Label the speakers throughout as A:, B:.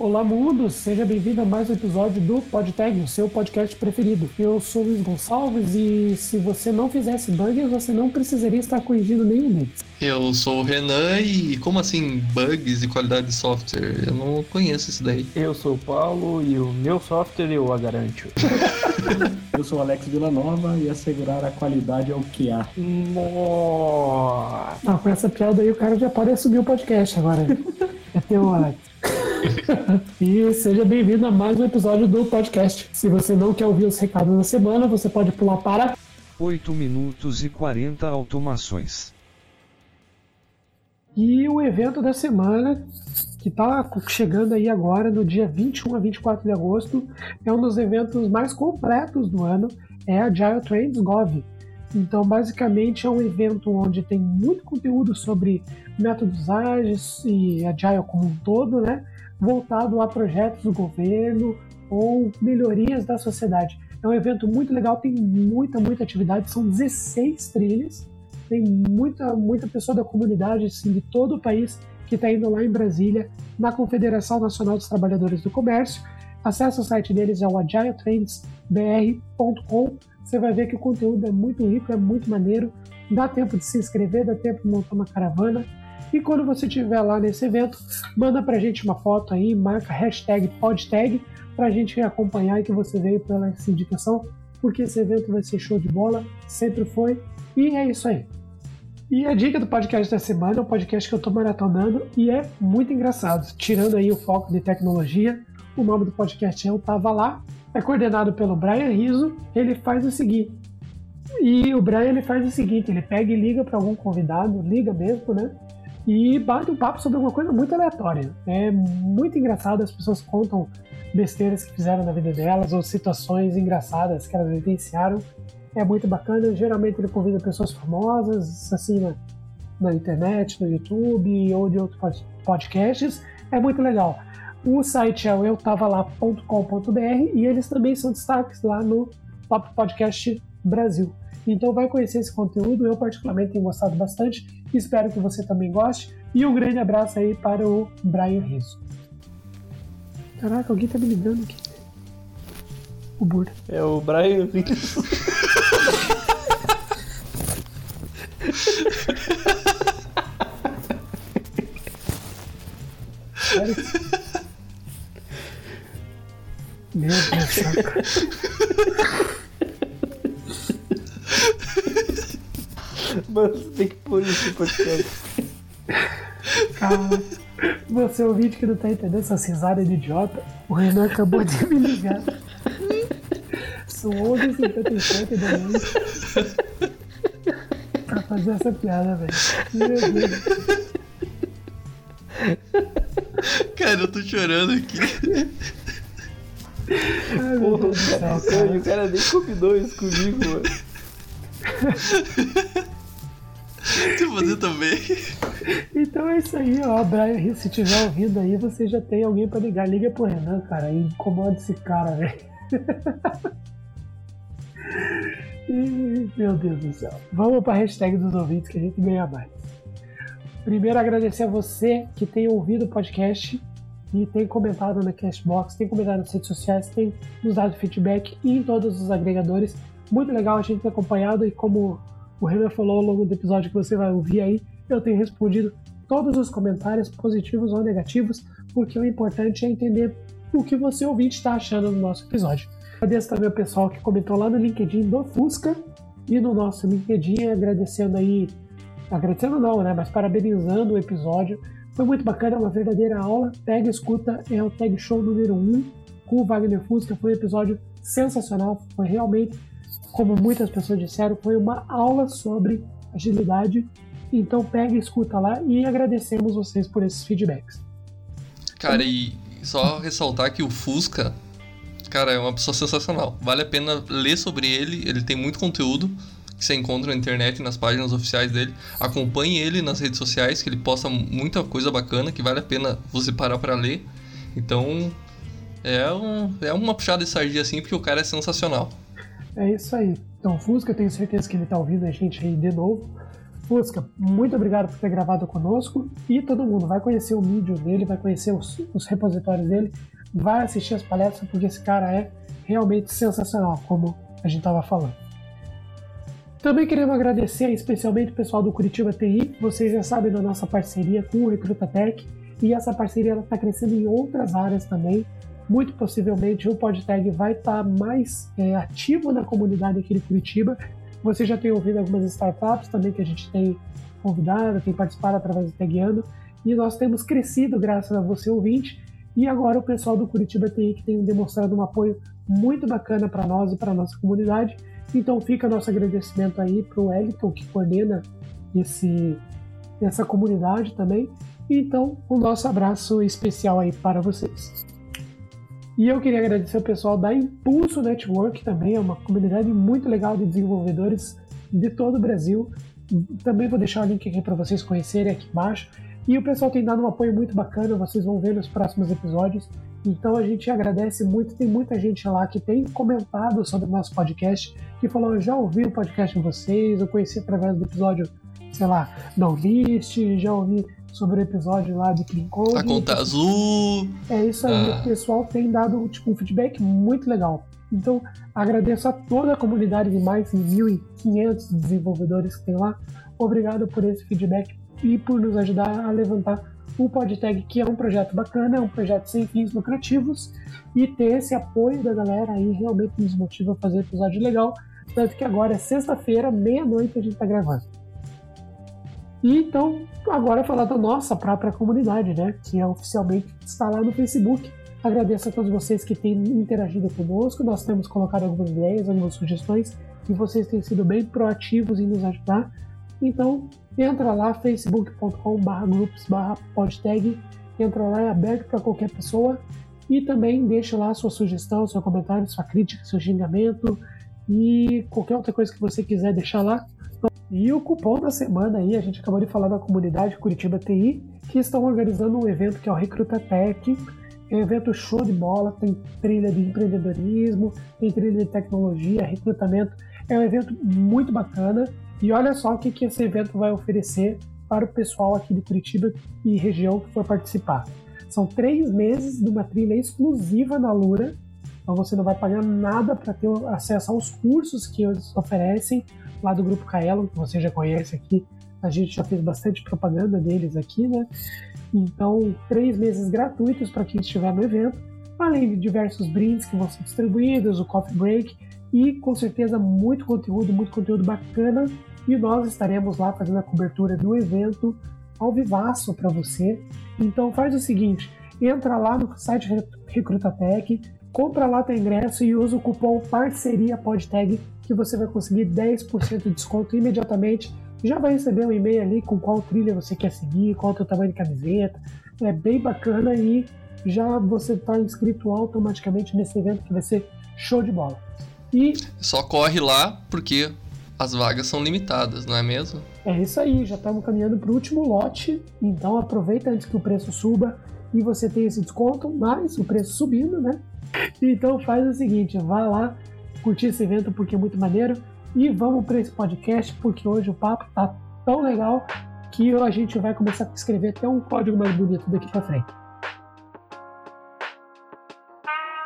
A: Olá, mundo! Seja bem-vindo a mais um episódio do PodTag, o seu podcast preferido. Eu sou Luiz Gonçalves e se você não fizesse bugs, você não precisaria estar corrigindo nenhum deles.
B: Eu sou o Renan e como assim bugs e qualidade de software? Eu não conheço isso daí.
C: Eu sou o Paulo e o meu software eu a garanto.
D: eu sou o Alex Villanova e assegurar a qualidade é o que há.
A: Nossa! Ah, com essa piada aí o cara já pode assumir o podcast agora. é teu, Alex. E seja bem-vindo a mais um episódio do podcast. Se você não quer ouvir os recados da semana, você pode pular para
E: 8 minutos e 40 automações.
A: E o evento da semana, que está chegando aí agora no dia 21 a 24 de agosto, é um dos eventos mais completos do ano, é a Agile Trends Gov. Então, basicamente, é um evento onde tem muito conteúdo sobre métodos ágeis e Agile como um todo, né? Voltado a projetos do governo ou melhorias da sociedade. É um evento muito legal, tem muita, muita atividade, são 16 trilhas tem muita, muita pessoa da comunidade, assim, de todo o país, que está indo lá em Brasília, na Confederação Nacional dos Trabalhadores do Comércio. Acesse o site deles, é o agiletrendsbr.com. Você vai ver que o conteúdo é muito rico, é muito maneiro. Dá tempo de se inscrever, dá tempo de montar uma caravana. E quando você estiver lá nesse evento, manda pra gente uma foto aí, marca hashtag podtag pra gente acompanhar que você veio pela essa indicação, porque esse evento vai ser show de bola, sempre foi. E é isso aí. E a dica do podcast da semana é um podcast que eu estou maratonando e é muito engraçado. Tirando aí o foco de tecnologia, o nome do podcast é Eu Tava Lá, é coordenado pelo Brian Rizzo. Ele faz o seguinte. E o Brian ele faz o seguinte: ele pega e liga para algum convidado, liga mesmo, né? E bate um papo sobre uma coisa muito aleatória. É muito engraçado, as pessoas contam besteiras que fizeram na vida delas ou situações engraçadas que elas vivenciaram é muito bacana. Geralmente ele convida pessoas famosas, assim, na, na internet, no YouTube ou de outros podcasts. É muito legal. O site é o eutavalá.com.br e eles também são destaques lá no Top Podcast Brasil. Então vai conhecer esse conteúdo, eu particularmente tenho gostado bastante, espero que você também goste. E um grande abraço aí para o Brian Rizzo. Caraca, alguém tá me ligando aqui. O Burda.
C: É o Brian Rizzo.
A: Meu Deus, saca.
C: Mano, você tem que pôr isso podcast.
A: Calma. Você ouvinte que não tá entendendo essa risada de idiota, o Renan acabou de me ligar. São 11h57 da noite pra fazer essa piada, velho. Meu Deus.
B: Cara, eu tô chorando aqui.
C: Ai, Porra, céu, cara. o cara nem combinou isso comigo, mano.
B: Você também.
A: Então é isso aí, ó. Brian, se tiver ouvindo aí, você já tem alguém pra ligar. Liga pro Renan, cara. E incomoda esse cara, velho. meu Deus do céu. Vamos para a hashtag dos ouvintes que a gente ganha mais. Primeiro, agradecer a você que tem ouvido o podcast e tem comentado na Cashbox, tem comentado nas redes sociais, tem nos dado feedback em todos os agregadores. Muito legal a gente ter acompanhado e como o Renan falou ao longo do episódio que você vai ouvir aí, eu tenho respondido todos os comentários, positivos ou negativos, porque o importante é entender o que você ouvinte está achando do nosso episódio. Agradeço também ao pessoal que comentou lá no LinkedIn do Fusca e no nosso LinkedIn, agradecendo aí, agradecendo não, né, mas parabenizando o episódio. Foi muito bacana, é uma verdadeira aula. Pega escuta, é o Tag Show número 1 com o Wagner Fusca. Foi um episódio sensacional, foi realmente, como muitas pessoas disseram, foi uma aula sobre agilidade. Então pega e escuta lá e agradecemos vocês por esses feedbacks.
B: Cara, e só ressaltar que o Fusca Cara, é uma pessoa sensacional. Vale a pena ler sobre ele, ele tem muito conteúdo que você encontra na internet, nas páginas oficiais dele. Acompanhe ele nas redes sociais, que ele posta muita coisa bacana que vale a pena você parar para ler. Então, é, um, é uma puxada de sardinha assim, porque o cara é sensacional.
A: É isso aí. Então, Fusca, eu tenho certeza que ele tá ouvindo a gente aí de novo. Fusca, muito obrigado por ter gravado conosco e todo mundo vai conhecer o vídeo dele, vai conhecer os, os repositórios dele, vai assistir as palestras, porque esse cara é realmente sensacional, como a gente estava falando. Também queremos agradecer especialmente o pessoal do Curitiba TI. Vocês já sabem da nossa parceria com o Recrutatec e essa parceria está crescendo em outras áreas também. Muito possivelmente o PodTag vai estar tá mais é, ativo na comunidade aqui de Curitiba. Você já tem ouvido algumas startups também que a gente tem convidado, tem participado através do Tagueando. E nós temos crescido graças a você ouvinte. E agora o pessoal do Curitiba TI que tem demonstrado um apoio muito bacana para nós e para nossa comunidade. Então fica nosso agradecimento aí para o Wellington, que coordena esse, essa comunidade também. Então, o nosso abraço especial aí para vocês. E eu queria agradecer o pessoal da Impulso Network também, é uma comunidade muito legal de desenvolvedores de todo o Brasil. Também vou deixar o link aqui para vocês conhecerem aqui embaixo. E o pessoal tem dado um apoio muito bacana, vocês vão ver nos próximos episódios. Então a gente agradece muito, tem muita gente lá que tem comentado sobre o nosso podcast, que falou, eu já ouvi o podcast de vocês, eu conheci através do episódio, sei lá, da List, já ouvi sobre o episódio lá de Clean Code.
B: A conta azul.
A: É isso aí, ah. o pessoal tem dado tipo, um feedback muito legal. Então, agradeço a toda a comunidade de mais de 1.500 desenvolvedores que tem lá. Obrigado por esse feedback e por nos ajudar a levantar o PodTag, que é um projeto bacana, é um projeto sem fins lucrativos, e ter esse apoio da galera aí realmente nos motiva a fazer episódio legal. Tanto que agora é sexta-feira, meia-noite, a gente está gravando. E então, agora falar da nossa própria comunidade, né? Que é oficialmente está lá no Facebook. Agradeço a todos vocês que têm interagido conosco. Nós temos colocado algumas ideias, algumas sugestões, e vocês têm sido bem proativos em nos ajudar. Então, entra lá, facebook.com.br groups.podtag. Entra lá, é aberto para qualquer pessoa. E também deixa lá sua sugestão, seu comentário, sua crítica, seu xingamento e qualquer outra coisa que você quiser deixar lá. E o cupom da semana aí, a gente acabou de falar da comunidade Curitiba TI, que estão organizando um evento que é o Recruta Tech. É um evento show de bola, tem trilha de empreendedorismo, tem trilha de tecnologia, recrutamento. É um evento muito bacana. E olha só o que, que esse evento vai oferecer para o pessoal aqui de Curitiba e região que for participar. São três meses de uma trilha exclusiva na Lura, então você não vai pagar nada para ter acesso aos cursos que eles oferecem, lá do Grupo Kaelon, que você já conhece aqui. A gente já fez bastante propaganda deles aqui, né? Então, três meses gratuitos para quem estiver no evento, além de diversos brindes que vão ser distribuídos, o coffee break e com certeza muito conteúdo, muito conteúdo bacana. E nós estaremos lá fazendo a cobertura do evento ao vivaço para você. Então faz o seguinte, entra lá no site Recrutatec, compra lá teu ingresso e usa o cupom parceria podtag que você vai conseguir 10% de desconto imediatamente. Já vai receber um e-mail ali com qual trilha você quer seguir, qual é o teu tamanho de camiseta. É bem bacana e já você está inscrito automaticamente nesse evento que vai ser show de bola.
B: E só corre lá porque as vagas são limitadas, não é mesmo?
A: É isso aí, já estamos caminhando para o último lote, então aproveita antes que o preço suba e você tem esse desconto, mas o preço subindo, né? Então faz o seguinte, vai lá, curtir esse evento porque é muito maneiro. E vamos para esse podcast porque hoje o papo tá tão legal que a gente vai começar a escrever até um código mais bonito daqui para frente.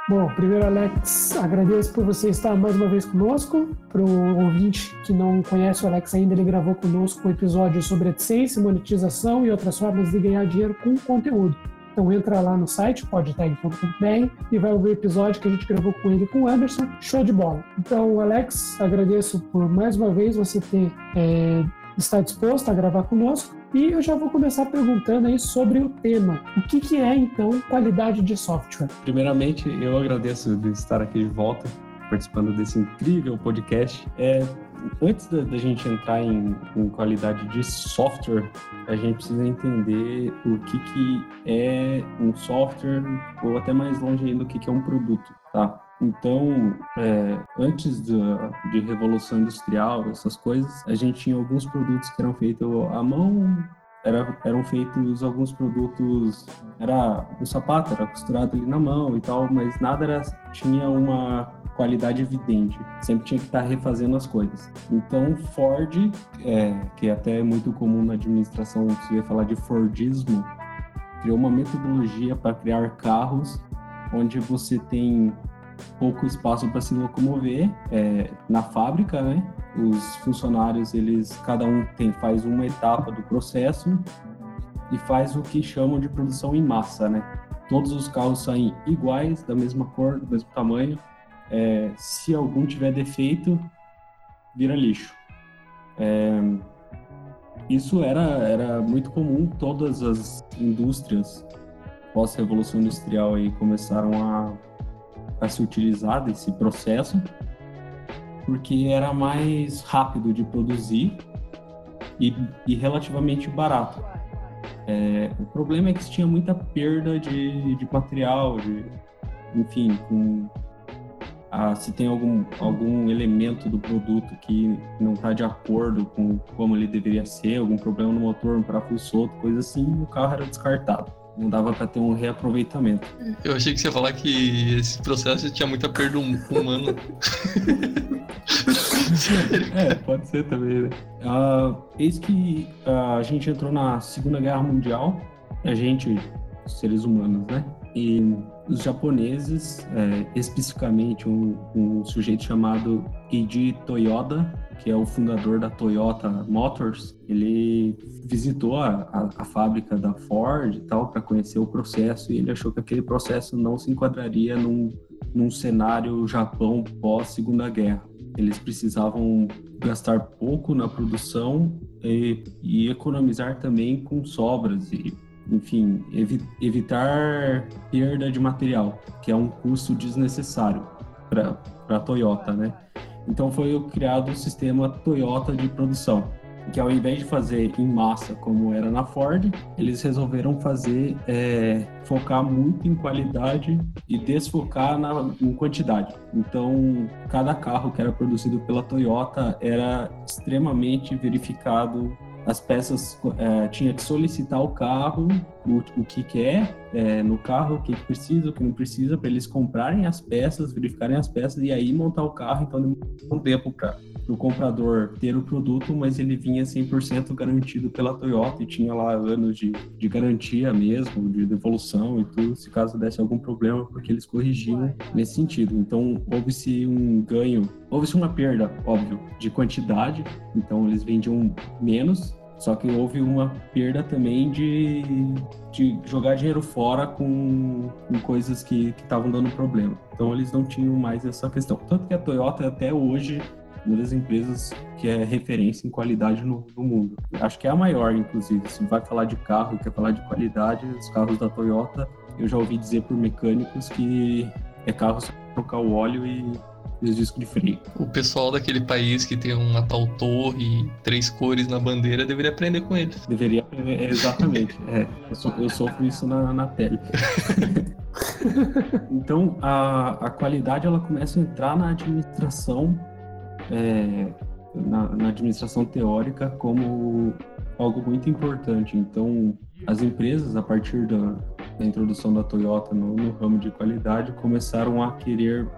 A: Bom, primeiro, Alex, agradeço por você estar mais uma vez conosco. Para o ouvinte que não conhece o Alex ainda, ele gravou conosco um episódio sobre AdSense, monetização e outras formas de ganhar dinheiro com conteúdo. Então entra lá no site, podtag.com.br e vai ouvir o episódio que a gente gravou com ele com o Anderson. Show de bola. Então, Alex, agradeço por mais uma vez você ter é, estar disposto a gravar conosco. E eu já vou começar perguntando aí sobre o tema. O que, que é, então, qualidade de software?
D: Primeiramente, eu agradeço de estar aqui de volta, participando desse incrível podcast. É, antes da, da gente entrar em, em, qualidade de software, a gente precisa entender o que, que é um software, ou até mais longe ainda, o que, que é um produto, tá? Então, é, antes da, de Revolução Industrial, essas coisas, a gente tinha alguns produtos que eram feitos à mão, era, eram feitos alguns produtos, era um sapato, era costurado ali na mão e tal, mas nada era, tinha uma qualidade evidente. Sempre tinha que estar refazendo as coisas. Então, Ford, é, que é até muito comum na administração, se ia falar de Fordismo, criou uma metodologia para criar carros onde você tem pouco espaço para se locomover é, na fábrica, né? Os funcionários, eles cada um tem faz uma etapa do processo e faz o que chamam de produção em massa, né? Todos os carros saem iguais, da mesma cor, do mesmo tamanho. É, se algum tiver defeito, vira lixo. É, isso era, era muito comum, todas as indústrias pós-revolução industrial aí começaram a a se utilizar desse processo, porque era mais rápido de produzir e, e relativamente barato. É, o problema é que tinha muita perda de, de material, de, enfim, com, ah, se tem algum, algum elemento do produto que não está de acordo com como ele deveria ser, algum problema no motor, um parafuso solto, coisa assim, o carro era descartado não dava para ter um reaproveitamento.
B: Eu achei que você ia falar que esse processo tinha muita perda hum, humana.
D: é, pode ser também, né? Uh, eis que uh, a gente entrou na Segunda Guerra Mundial, a gente, seres humanos, né? E os japoneses, é, especificamente um, um sujeito chamado Eiji Toyoda, que é o fundador da Toyota Motors, ele visitou a, a, a fábrica da Ford e tal para conhecer o processo e ele achou que aquele processo não se enquadraria num, num cenário Japão pós Segunda Guerra. Eles precisavam gastar pouco na produção e, e economizar também com sobras e enfim, evi evitar perda de material, que é um custo desnecessário para a Toyota, né? Então foi criado o sistema Toyota de produção, que ao invés de fazer em massa como era na Ford, eles resolveram fazer é, focar muito em qualidade e desfocar na, em quantidade. Então cada carro que era produzido pela Toyota era extremamente verificado as peças é, tinha que solicitar o carro, o, o que quer é, no carro, o que precisa, o que não precisa, para eles comprarem as peças, verificarem as peças e aí montar o carro. Então, demorou um tempo para o comprador ter o produto, mas ele vinha 100% garantido pela Toyota e tinha lá anos de, de garantia mesmo, de devolução e tudo, se caso desse algum problema, porque eles corrigiam nesse sentido. Então, houve-se um ganho, houve-se uma perda, óbvio, de quantidade, então eles vendiam menos, só que houve uma perda também de, de jogar dinheiro fora com, com coisas que estavam dando problema. Então eles não tinham mais essa questão. Tanto que a Toyota até hoje uma das empresas que é referência em qualidade no, no, mundo. Acho que é a maior, inclusive. Se vai falar de carro, quer falar de qualidade, os carros da Toyota, eu já ouvi dizer por mecânicos que é carro só trocar o óleo e os discos de freio.
B: O pessoal daquele país que tem uma tal torre e três cores na bandeira deveria aprender com eles.
D: Deveria aprender, exatamente. é, eu, so, eu sofro isso na, na pele. então, a, a qualidade ela começa a entrar na administração é, na, na, administração teórica como algo muito importante. Então, as empresas, a partir da, da introdução da Toyota no, no, ramo de qualidade, começaram a querer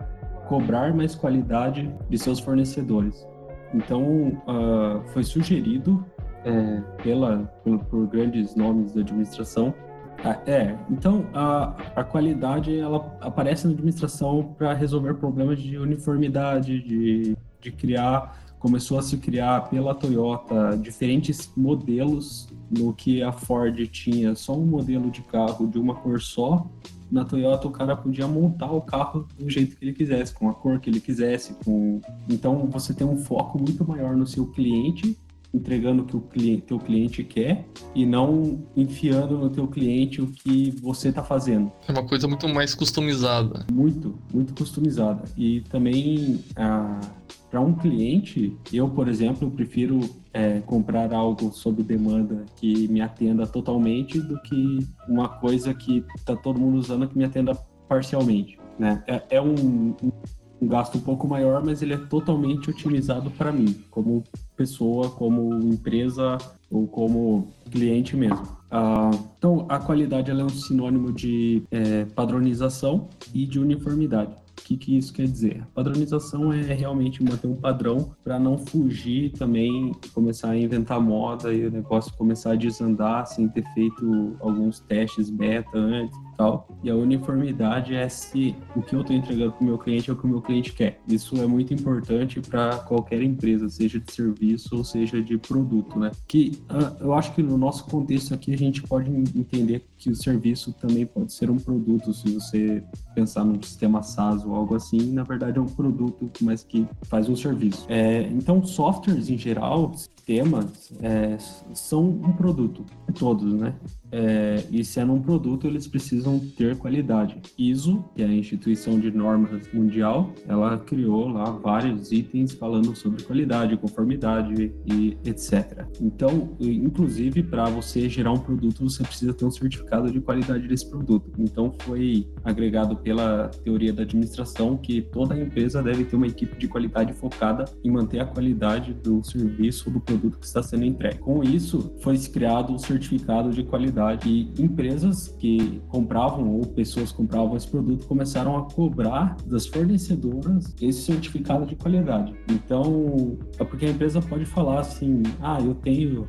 D: cobrar mais qualidade de seus fornecedores. Então, uh, foi sugerido é, pela, por, por grandes nomes da administração ah, é, então a, a qualidade ela aparece na administração para resolver problemas de uniformidade, de de criar, começou a se criar pela Toyota diferentes modelos, no que a Ford tinha só um modelo de carro de uma cor só. Na Toyota o cara podia montar o carro do jeito que ele quisesse, com a cor que ele quisesse, com então você tem um foco muito maior no seu cliente entregando o que o cliente, teu cliente quer e não enfiando no teu cliente o que você está fazendo.
B: É uma coisa muito mais customizada.
D: Muito, muito customizada. E também ah, para um cliente, eu, por exemplo, prefiro é, comprar algo sob demanda que me atenda totalmente do que uma coisa que está todo mundo usando que me atenda parcialmente. Né? É, é um, um gasto um pouco maior, mas ele é totalmente otimizado para mim, como pessoa, como empresa, ou como cliente mesmo. Ah, então, a qualidade é um sinônimo de é, padronização e de uniformidade. Que, que isso quer dizer? Padronização é realmente manter um padrão para não fugir também, começar a inventar moda e o negócio começar a desandar sem ter feito alguns testes beta antes tal. E a uniformidade é se o que eu estou entregando para o meu cliente é o que o meu cliente quer. Isso é muito importante para qualquer empresa, seja de serviço ou seja de produto, né? Que uh, eu acho que no nosso contexto aqui a gente pode entender que o serviço também pode ser um produto, se você pensar num sistema SaaS ou algo assim, na verdade é um produto, mas que faz um serviço. É, então, softwares em geral, sistemas, é, são um produto, todos, né? É, e sendo um produto, eles precisam ter qualidade. ISO, que é a instituição de normas mundial, ela criou lá vários itens falando sobre qualidade, conformidade e etc. Então, inclusive, para você gerar um produto, você precisa ter um certificado de qualidade desse produto. Então, foi agregado pela teoria da administração que toda empresa deve ter uma equipe de qualidade focada em manter a qualidade do serviço ou do produto que está sendo entregue. Com isso, foi criado um certificado de qualidade e empresas que compravam ou pessoas compravam esse produto começaram a cobrar das fornecedoras esse certificado de qualidade. Então, é porque a empresa pode falar assim: ah, eu tenho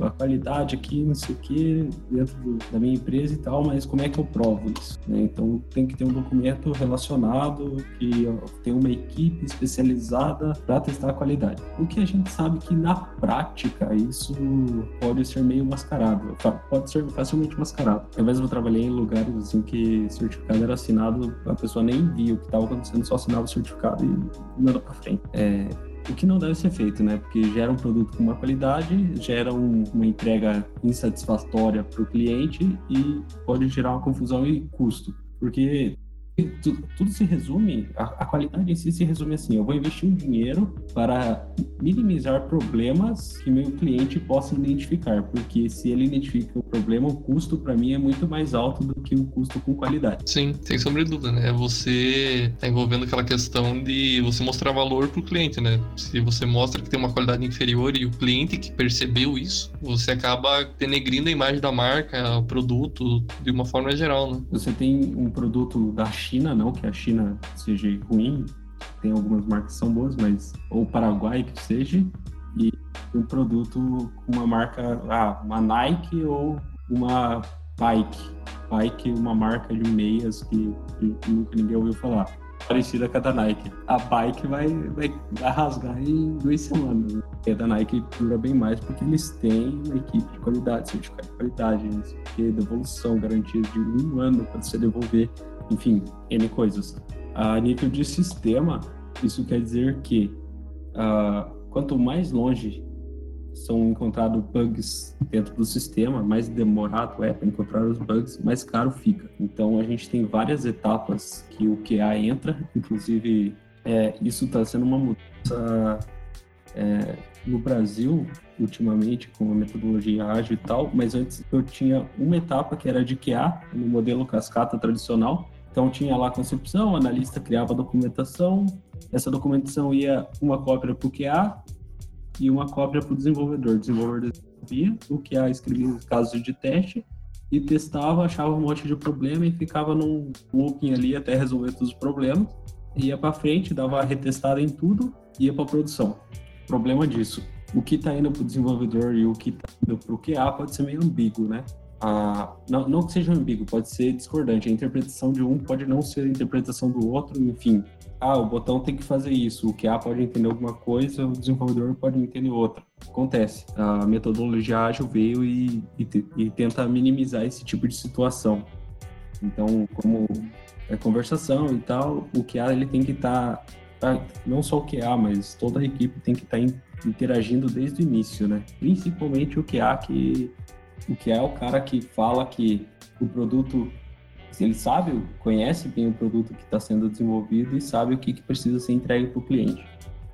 D: a qualidade aqui, não sei o que, dentro do, da minha empresa e tal, mas como é que eu provo isso? Né? Então tem que ter um documento relacionado que tem uma equipe especializada para testar a qualidade. O que a gente sabe que na prática isso pode ser meio mascarado, pode ser facilmente mascarado. Eu trabalhei em lugares assim que certificado era assinado, a pessoa nem via o que estava acontecendo, só assinava o certificado e mandou para frente. É, o que não deve ser feito, né? Porque gera um produto com uma qualidade, gera um, uma entrega insatisfatória para o cliente e pode gerar uma confusão e custo. Porque tudo, tudo se resume, a, a, qualidade em si se resume assim: eu vou investir um dinheiro para minimizar problemas que meu cliente possa identificar, porque se ele identifica o problema, o custo para mim é muito mais alto do que o custo com qualidade.
B: Sim, sem sombra de dúvida, né? Você está envolvendo aquela questão de você mostrar valor para o cliente, né? Se você mostra que tem uma qualidade inferior e o cliente que percebeu isso, você acaba denegrindo a imagem da marca, o produto, de uma forma geral, né?
D: Você tem um produto da China, não que a China seja ruim, tem algumas marcas que são boas, mas ou Paraguai que seja, e um produto com uma marca, ah, uma Nike ou uma Bike. Bike, uma marca de meias que, nunca ninguém ouviu falar parecida com a da Nike. A bike vai, vai, vai rasgar em duas semanas. Né? E a da Nike dura bem mais porque eles têm uma equipe de qualidade, certificado de qualidade, porque devolução, garantia de um ano para você devolver, enfim, N coisas. A nível de sistema, isso quer dizer que uh, quanto mais longe são encontrados bugs dentro do sistema, mais demorado é para encontrar os bugs, mais caro fica. Então a gente tem várias etapas que o QA entra, inclusive é, isso está sendo uma mudança é, no Brasil ultimamente com a metodologia ágil e tal, mas antes eu tinha uma etapa que era de QA no modelo cascata tradicional. Então tinha lá a concepção, o analista criava a documentação, essa documentação ia uma cópia para o QA, e uma cópia para o desenvolvedor. O desenvolvedor desenvolvia, o que a escrevia casos de teste e testava, achava um monte de problema e ficava num looping ali até resolver todos os problemas. Ia para frente, dava retestada em tudo, ia para produção. Problema disso. O que está indo para o desenvolvedor e o que está indo para o QA pode ser meio ambíguo, né? Ah, não, não que seja ambíguo, pode ser discordante. A interpretação de um pode não ser a interpretação do outro, enfim ah, o botão tem que fazer isso, o QA pode entender alguma coisa, o desenvolvedor pode entender outra. Acontece. A metodologia ágil veio e, e, e tenta minimizar esse tipo de situação. Então, como é conversação e tal, o QA ele tem que estar, tá, tá, não só o QA, mas toda a equipe tem que estar tá interagindo desde o início, né? Principalmente o QA que o QA é o cara que fala que o produto ele sabe, conhece bem o produto que está sendo desenvolvido e sabe o que, que precisa ser entregue para o cliente.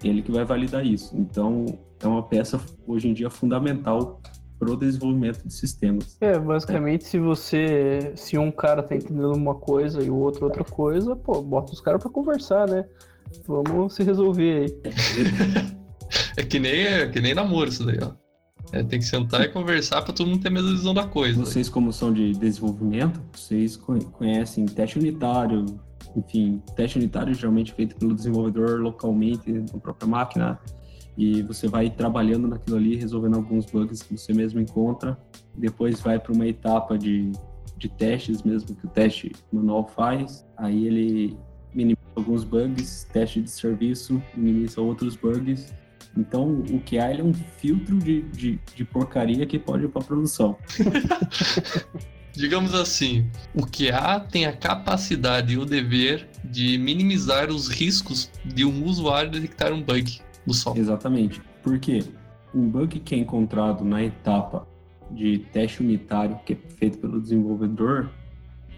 D: Ele que vai validar isso. Então, é uma peça hoje em dia fundamental para o desenvolvimento de sistemas.
C: É, basicamente, é. se você, se um cara está entendendo uma coisa e o outro outra coisa, pô, bota os caras para conversar, né? Vamos se resolver aí.
B: é que nem, é que nem namoro isso daí, ó. É, tem que sentar e conversar pra todo mundo ter a mesma visão da coisa.
D: Vocês, como são de desenvolvimento, vocês co- conhecem teste unitário, enfim, teste unitário geralmente feito pelo desenvolvedor localmente na própria máquina, e você vai trabalhando naquilo ali, resolvendo alguns bugs que você mesmo encontra, depois vai para uma etapa de, de testes mesmo que o teste manual faz, aí ele minimiza alguns bugs, teste de serviço, minimiza outros bugs, então, o QA ele é um filtro de, de, de porcaria que pode ir para produção.
B: Digamos assim, o QA tem a capacidade e o dever de minimizar os riscos de um usuário detectar um bug no software.
D: Exatamente. Porque um bug que é encontrado na etapa de teste unitário, que é feito pelo desenvolvedor,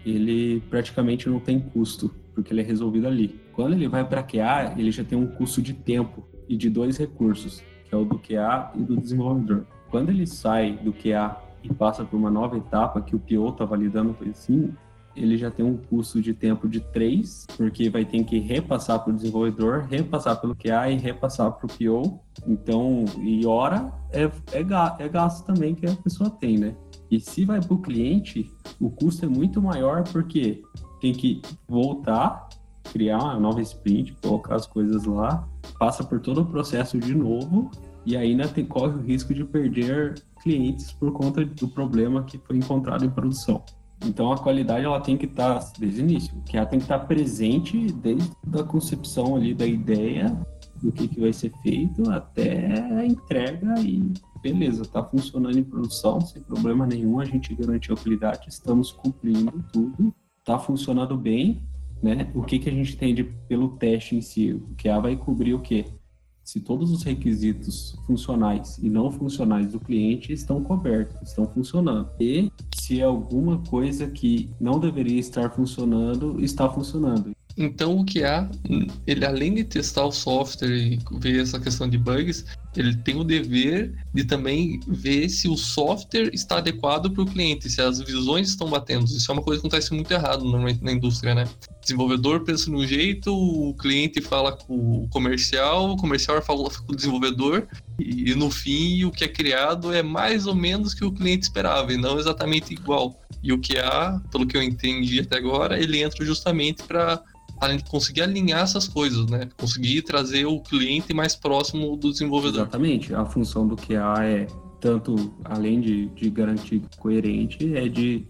D: ele praticamente não tem custo, porque ele é resolvido ali. Quando ele vai para QA, ele já tem um custo de tempo e de dois recursos, que é o do QA e do desenvolvedor. Quando ele sai do QA e passa por uma nova etapa que o PO está validando coisa assim, ele já tem um custo de tempo de 3, porque vai ter que repassar para o desenvolvedor, repassar pelo QA e repassar para o PO. Então, e hora é, é, é gasto também que a pessoa tem, né? E se vai para o cliente, o custo é muito maior porque tem que voltar, criar uma nova sprint, colocar as coisas lá, passa por todo o processo de novo e ainda tem, corre o risco de perder clientes por conta do problema que foi encontrado em produção. Então a qualidade ela tem que estar desde o início, que ela tem que estar presente desde a concepção ali da ideia do que, que vai ser feito até a entrega e beleza, está funcionando em produção sem problema nenhum, a gente garantiu a qualidade, estamos cumprindo tudo, está funcionando bem, né? O que, que a gente tem de, pelo teste em si? O QA vai cobrir o quê? Se todos os requisitos funcionais e não funcionais do cliente estão cobertos, estão funcionando. E se alguma coisa que não deveria estar funcionando, está funcionando.
B: Então o QA, ele além de testar o software e ver essa questão de bugs, ele tem o dever de também ver se o software está adequado para o cliente, se as visões estão batendo. Isso é uma coisa que acontece muito errado normalmente na indústria, né? O desenvolvedor pensa de um jeito, o cliente fala com o comercial, o comercial fala com o desenvolvedor, e, no fim o que é criado é mais ou menos o que o cliente esperava, e não exatamente igual. E o QA, pelo que eu entendi até agora, ele entra justamente para além de conseguir alinhar essas coisas, né? Conseguir trazer o cliente mais próximo do desenvolvedor.
D: Exatamente. A função do QA é tanto, além de, de garantir coerente, é de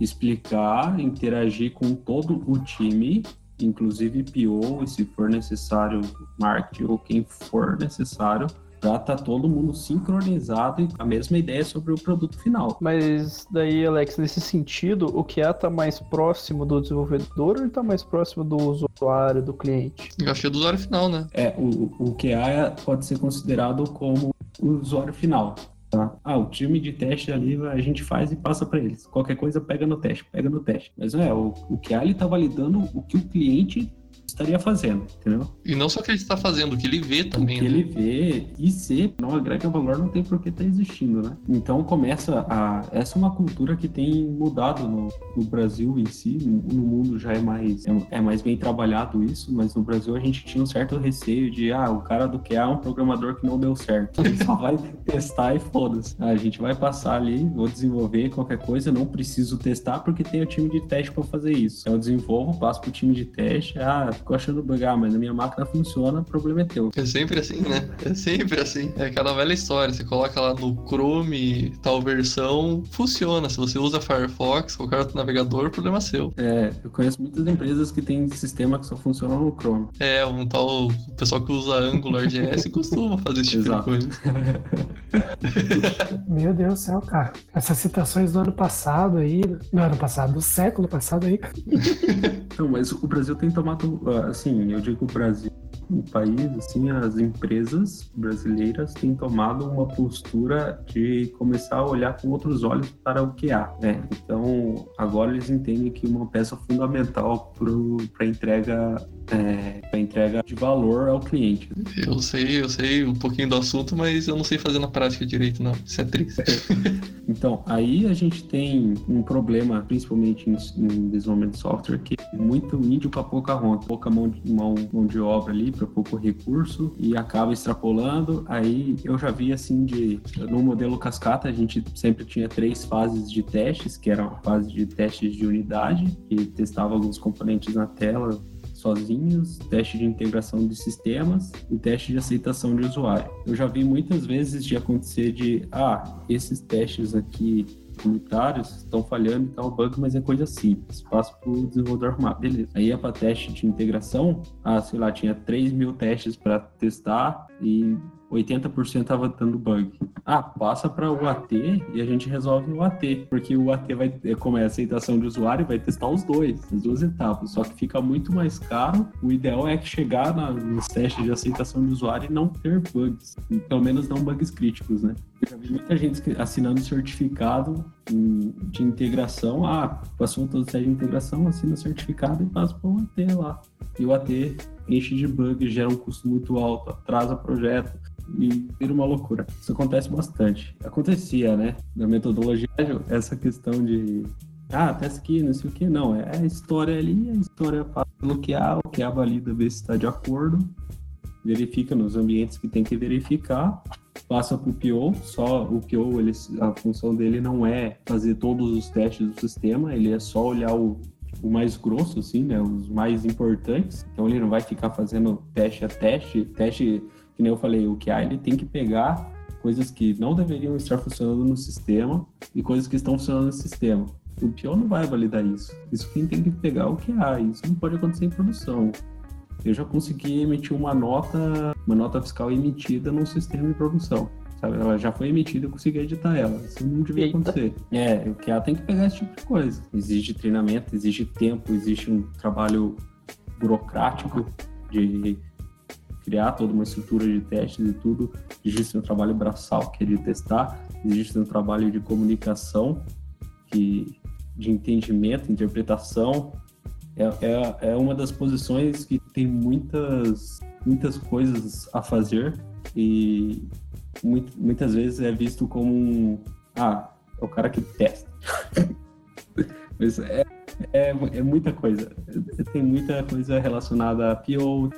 D: explicar, interagir com todo o time, inclusive PO, e se for necessário, marketing ou quem for necessário, para estar todo mundo sincronizado e com a mesma ideia sobre o produto final.
C: Mas daí, Alex, nesse sentido, o QA tá mais próximo do desenvolvedor ou ele tá mais próximo do usuário, do cliente?
B: Eu achei do usuário final, né?
D: É, o, o QA pode ser considerado como o usuário final. Tá? Ah, o time de teste ali a gente faz e passa para eles. Qualquer coisa pega no teste, pega no teste. Mas é, o, o QA ele tá validando o que o cliente estaria fazendo, entendeu?
B: E não só o que ele está fazendo, o que ele vê também,
D: o que
B: né?
D: ele vê e se não agrega valor não tem por que estar existindo, né? Então começa a essa é uma cultura que tem mudado no, no Brasil em si, no, no mundo já é mais é, é, mais bem trabalhado isso, mas no Brasil a gente tinha um certo receio de ah o cara do QA é um programador que não deu certo, ele só vai testar e foda-se, a gente vai passar ali, vou desenvolver qualquer coisa, não preciso testar porque tem o time de teste para fazer isso, eu desenvolvo, passo pro time de teste, ah ficou achando bug, ah, mas a minha máquina funciona, o problema é teu.
B: É sempre assim, né? É sempre assim. É aquela velha história. Você coloca lá no Chrome tal versão, funciona. Se você usa Firefox, qualquer outro navegador, o problema é seu.
D: É, eu conheço muitas empresas que têm sistema que só funciona no Chrome.
B: É, um tal o pessoal que usa AngularJS costuma fazer esse tipo
D: Exato.
B: de coisa.
A: Meu Deus do céu, cara. Essas citações do ano passado aí, do ano passado, do século passado aí.
D: Não, mas o Brasil tem tomado, assim, eu digo o Brasil, o país, assim, as empresas brasileiras têm tomado uma postura de começar a olhar com outros olhos para o que há, né? Então, agora eles entendem que uma peça fundamental para a entrega é, para entrega de valor ao cliente.
B: Eu sei, eu sei um pouquinho do assunto, mas eu não sei fazer na prática direito, não. Isso é triste.
D: Então, aí a gente tem um problema, principalmente em, em desenvolvimento de software, que é muito índio para pouca ronda, pouca mão de, mão, mão de obra ali para pouco recurso e acaba extrapolando. Aí eu já vi assim de no modelo cascata a gente sempre tinha três fases de testes, que era a fase de testes de unidade, que testava alguns componentes na tela sozinhos, teste de integração de sistemas e teste de aceitação de usuário. Eu já vi muitas vezes de acontecer de, ah, esses testes aqui unitários estão falhando e tal, bug, mas é coisa simples. Passo para o desenvolvedor arrumar. Beleza. Aí é para teste de integração, ah, sei lá, tinha 3 mil testes para testar e 80% estava dando bug. Ah, passa para o AT e a gente resolve o AT, porque o AT vai, como é aceitação de usuário, vai testar os dois, as duas etapas. Só que fica muito mais caro. O ideal é que chegar na, nos testes de aceitação de usuário e não ter bugs, pelo menos não bugs críticos, né? Eu já vi muita gente assinando certificado de integração. Ah, passou todo o teste de integração, assina certificado e passa para o AT lá. E o AT enche de bugs, gera um custo muito alto, atrasa projeto e vira uma loucura. Isso acontece bastante. Acontecia, né? Na metodologia, essa questão de ah, testa aqui, não sei o que, não. É a história ali, a história passa pelo QA, o QA valida, vê se está de acordo, verifica nos ambientes que tem que verificar, passa para o PO, só o PO, ele, a função dele não é fazer todos os testes do sistema, ele é só olhar o, o mais grosso, assim, né, os mais importantes, então ele não vai ficar fazendo teste a teste, teste que nem eu falei, o QA ele tem que pegar coisas que não deveriam estar funcionando no sistema e coisas que estão funcionando no sistema. O PO não vai validar isso. Isso quem tem que pegar é o QA. Isso não pode acontecer em produção. Eu já consegui emitir uma nota, uma nota fiscal emitida num sistema de produção. Sabe? Ela já foi emitida, eu consegui editar ela. Isso não devia Eita. acontecer. É, o QA tem que pegar esse tipo de coisa. Exige treinamento, exige tempo, existe um trabalho burocrático de criar toda uma estrutura de testes e tudo. Existe um trabalho braçal, que é de testar, existe um trabalho de comunicação, que, de entendimento, interpretação. É, é, é uma das posições que tem muitas, muitas coisas a fazer e muito, muitas vezes é visto como um. Ah, é o cara que testa. Mas é, é, é muita coisa. Tem muita coisa relacionada a PO,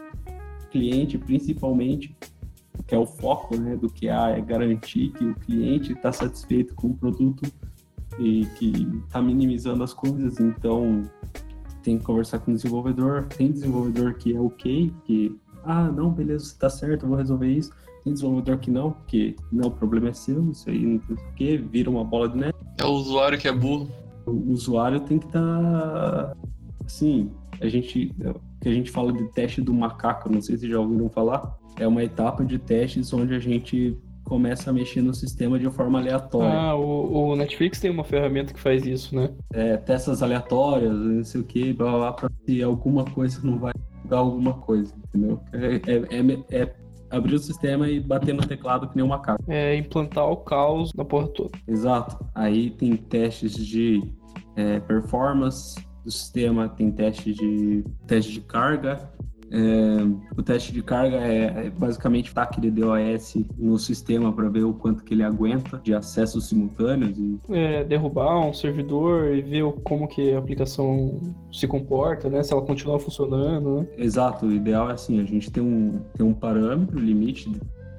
D: cliente, principalmente, que é o foco né, do que é garantir que o cliente está satisfeito com o produto e que está minimizando as coisas. Então, tem que conversar com o desenvolvedor. Tem desenvolvedor que é ok, que, ah, não, beleza, está certo, eu vou resolver isso. Tem desenvolvedor que não, porque não, o problema é seu, isso aí não sei o que, vira uma bola de neve.
B: É o usuário que é burro.
D: O usuário tem que estar, tá, assim, a gente que a gente fala de teste do macaco, não sei se já ouviram falar. É uma etapa de testes onde a gente começa a mexer no sistema de forma aleatória.
C: Ah, o, o Netflix tem uma ferramenta que faz isso, né?
D: É, testas aleatórias, não sei o que, blá blá blá, pra se alguma coisa não vai dar alguma coisa, entendeu? É, é, é, é abrir o sistema e bater no teclado que nem um macaco.
C: É implantar o caos na porra toda.
D: Exato. Aí tem testes de é, performance, do sistema, tem teste de, teste de carga. É, o teste de carga é, é basicamente tá aquele DOS no sistema para ver o quanto que ele aguenta de acessos simultâneos. E...
C: É, derrubar um servidor e ver como que a aplicação se comporta, né? Se ela continua funcionando, né?
D: Exato, o ideal é assim, a gente tem um, tem um parâmetro, limite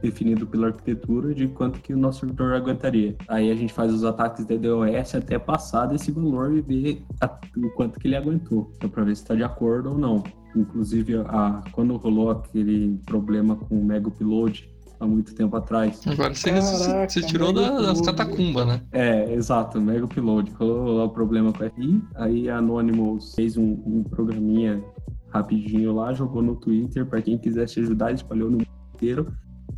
D: definido pela arquitetura de quanto que o nosso servidor aguentaria. Aí a gente faz os ataques de DOS até passar desse valor e ver a, o quanto que ele aguentou, então, para ver se está de acordo ou não. Inclusive, a, quando rolou aquele problema com o Mega Upload há muito tempo atrás.
B: Agora você, Caraca, você tirou da, das catacumbas, né?
D: É, exato, Mega Upload. Rolou lá o problema com a RI, aí a Anonymous fez um, um programinha rapidinho lá, jogou no Twitter para quem quisesse ajudar, espalhou no mundo inteiro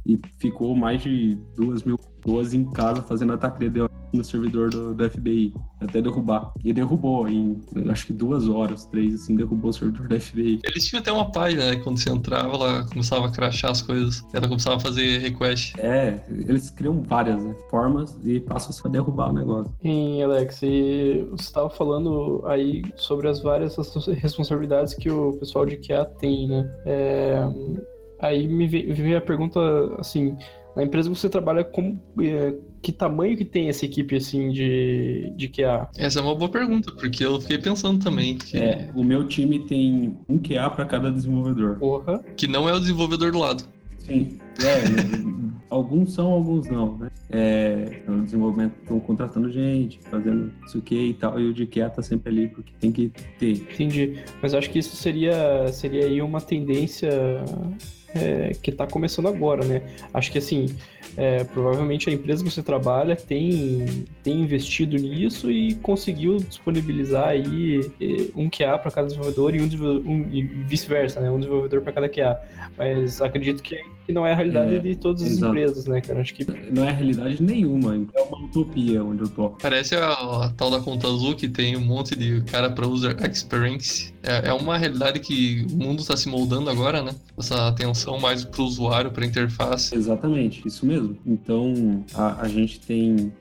D: e ficou mais de duas mil pessoas em casa fazendo ataque de DDoS no servidor do, do, FBI, até derrubar. E derrubou em, acho que duas horas, três, assim, derrubou o servidor do FBI.
B: Eles tinham até uma página, né? Quando você entrava, ela começava a crachar as coisas, ela começava a fazer request.
D: É, eles criam várias né, formas e passam só a derrubar o negócio.
C: Sim, Alex, e você estava falando aí sobre as várias responsabilidades que o pessoal de QA tem, né? É Aí me veio a pergunta assim: Na empresa que você trabalha, como, é, que tamanho que tem essa equipe assim de, de QA?
B: Essa é uma boa pergunta, porque eu fiquei pensando também que,
D: É, o meu time tem um QA para cada desenvolvedor.
C: Porra.
B: que não é o desenvolvedor do lado.
D: Sim, é, alguns são, alguns não, né? É, no desenvolvimento estão contratando gente, fazendo isso que e tal, e o de QA tá sempre ali porque tem que ter.
C: Entendi. Mas acho que isso seria, seria aí uma tendência é, que está começando agora, né? Acho que assim, é, provavelmente a empresa que você trabalha tem, tem investido nisso e conseguiu disponibilizar aí eh, um QA para cada desenvolvedor e um, um- e vice-versa, né? Um desenvolvedor para cada QA. Mas acredito que, que não é a realidade
D: É,
C: de todas as
D: exato.
C: empresas, né, cara? Acho que
D: Não é realidade nenhuma, é uma utopia onde eu tô.
B: Parece a, a tal da conta azul que tem um monte de cara para user experience. É, é uma realidade que o mundo está se moldando agora, né? Essa atenção mais pro usuário, pra interface.
D: Exatamente, isso mesmo. Então, a, a gente tem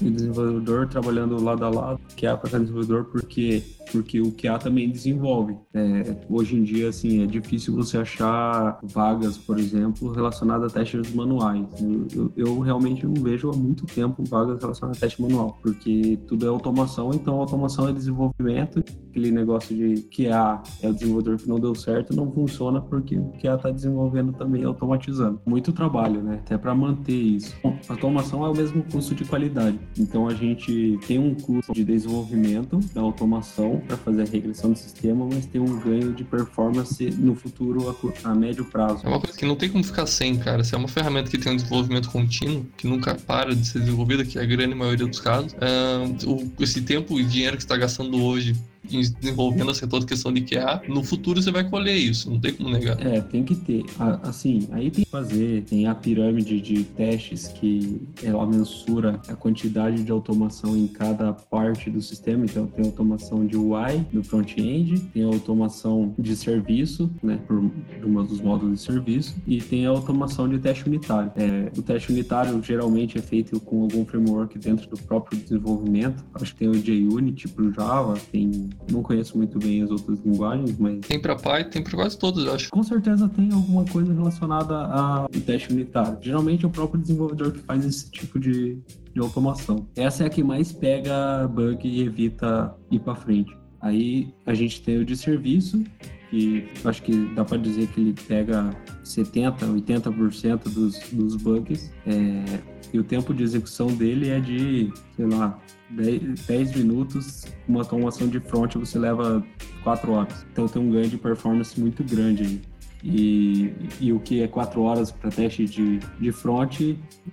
D: E desenvolvedor trabalhando lado a lado, QA para cada desenvolvedor, porque, porque o QA também desenvolve. É, hoje em dia, assim, é difícil você achar vagas, por exemplo, relacionadas a testes manuais. Eu, eu, eu realmente não vejo há muito tempo vagas relacionadas a teste manual, porque tudo é automação, então automação é desenvolvimento. Aquele negócio de QA é o desenvolvedor que não deu certo, não funciona porque o QA está desenvolvendo também automatizando. Muito trabalho, né? Até para manter isso. Bom, automação é o mesmo custo de qualidade. Então a gente tem um custo de desenvolvimento da automação para fazer a regressão do sistema, mas tem um ganho de performance no futuro a, a médio prazo.
B: É uma coisa que não tem como ficar sem, cara. Se é uma ferramenta que tem um desenvolvimento contínuo, que nunca para de ser desenvolvida, que é a grande maioria dos casos, ah, o- esse tempo e dinheiro que está gastando hoje desenvolvendo essa questão de QA, no futuro você vai colher isso, não tem como negar.
D: É, tem que ter. Assim, aí tem que fazer, tem a pirâmide de testes que ela mensura a quantidade de automação em cada parte do sistema. Então, tem automação de UI do front-end, tem automação de serviço, né, por uma dos módulos de serviço, e tem a automação de teste unitário. É, o teste unitário geralmente é feito com algum framework dentro do próprio desenvolvimento. Acho que tem o JUnity para Java, tem, não conheço muito bem as outras linguagens, mas
B: Tem pra Python, tem pra quase todos, eu acho.
D: com certeza tem alguma coisa relacionada ao teste unitário. Geralmente é o próprio desenvolvedor que faz esse tipo de, de automação. Essa é a que mais pega bug e evita ir para frente. Aí a gente tem o de serviço, que acho que dá para dizer que ele pega 70, 80% dos, dos bugs. É, e o tempo de execução dele é de, sei lá, 10, 10 minutos. Uma automação de front você leva 4 horas. Então tem um ganho de performance muito grande aí. E, e o que é 4 horas para teste de, de front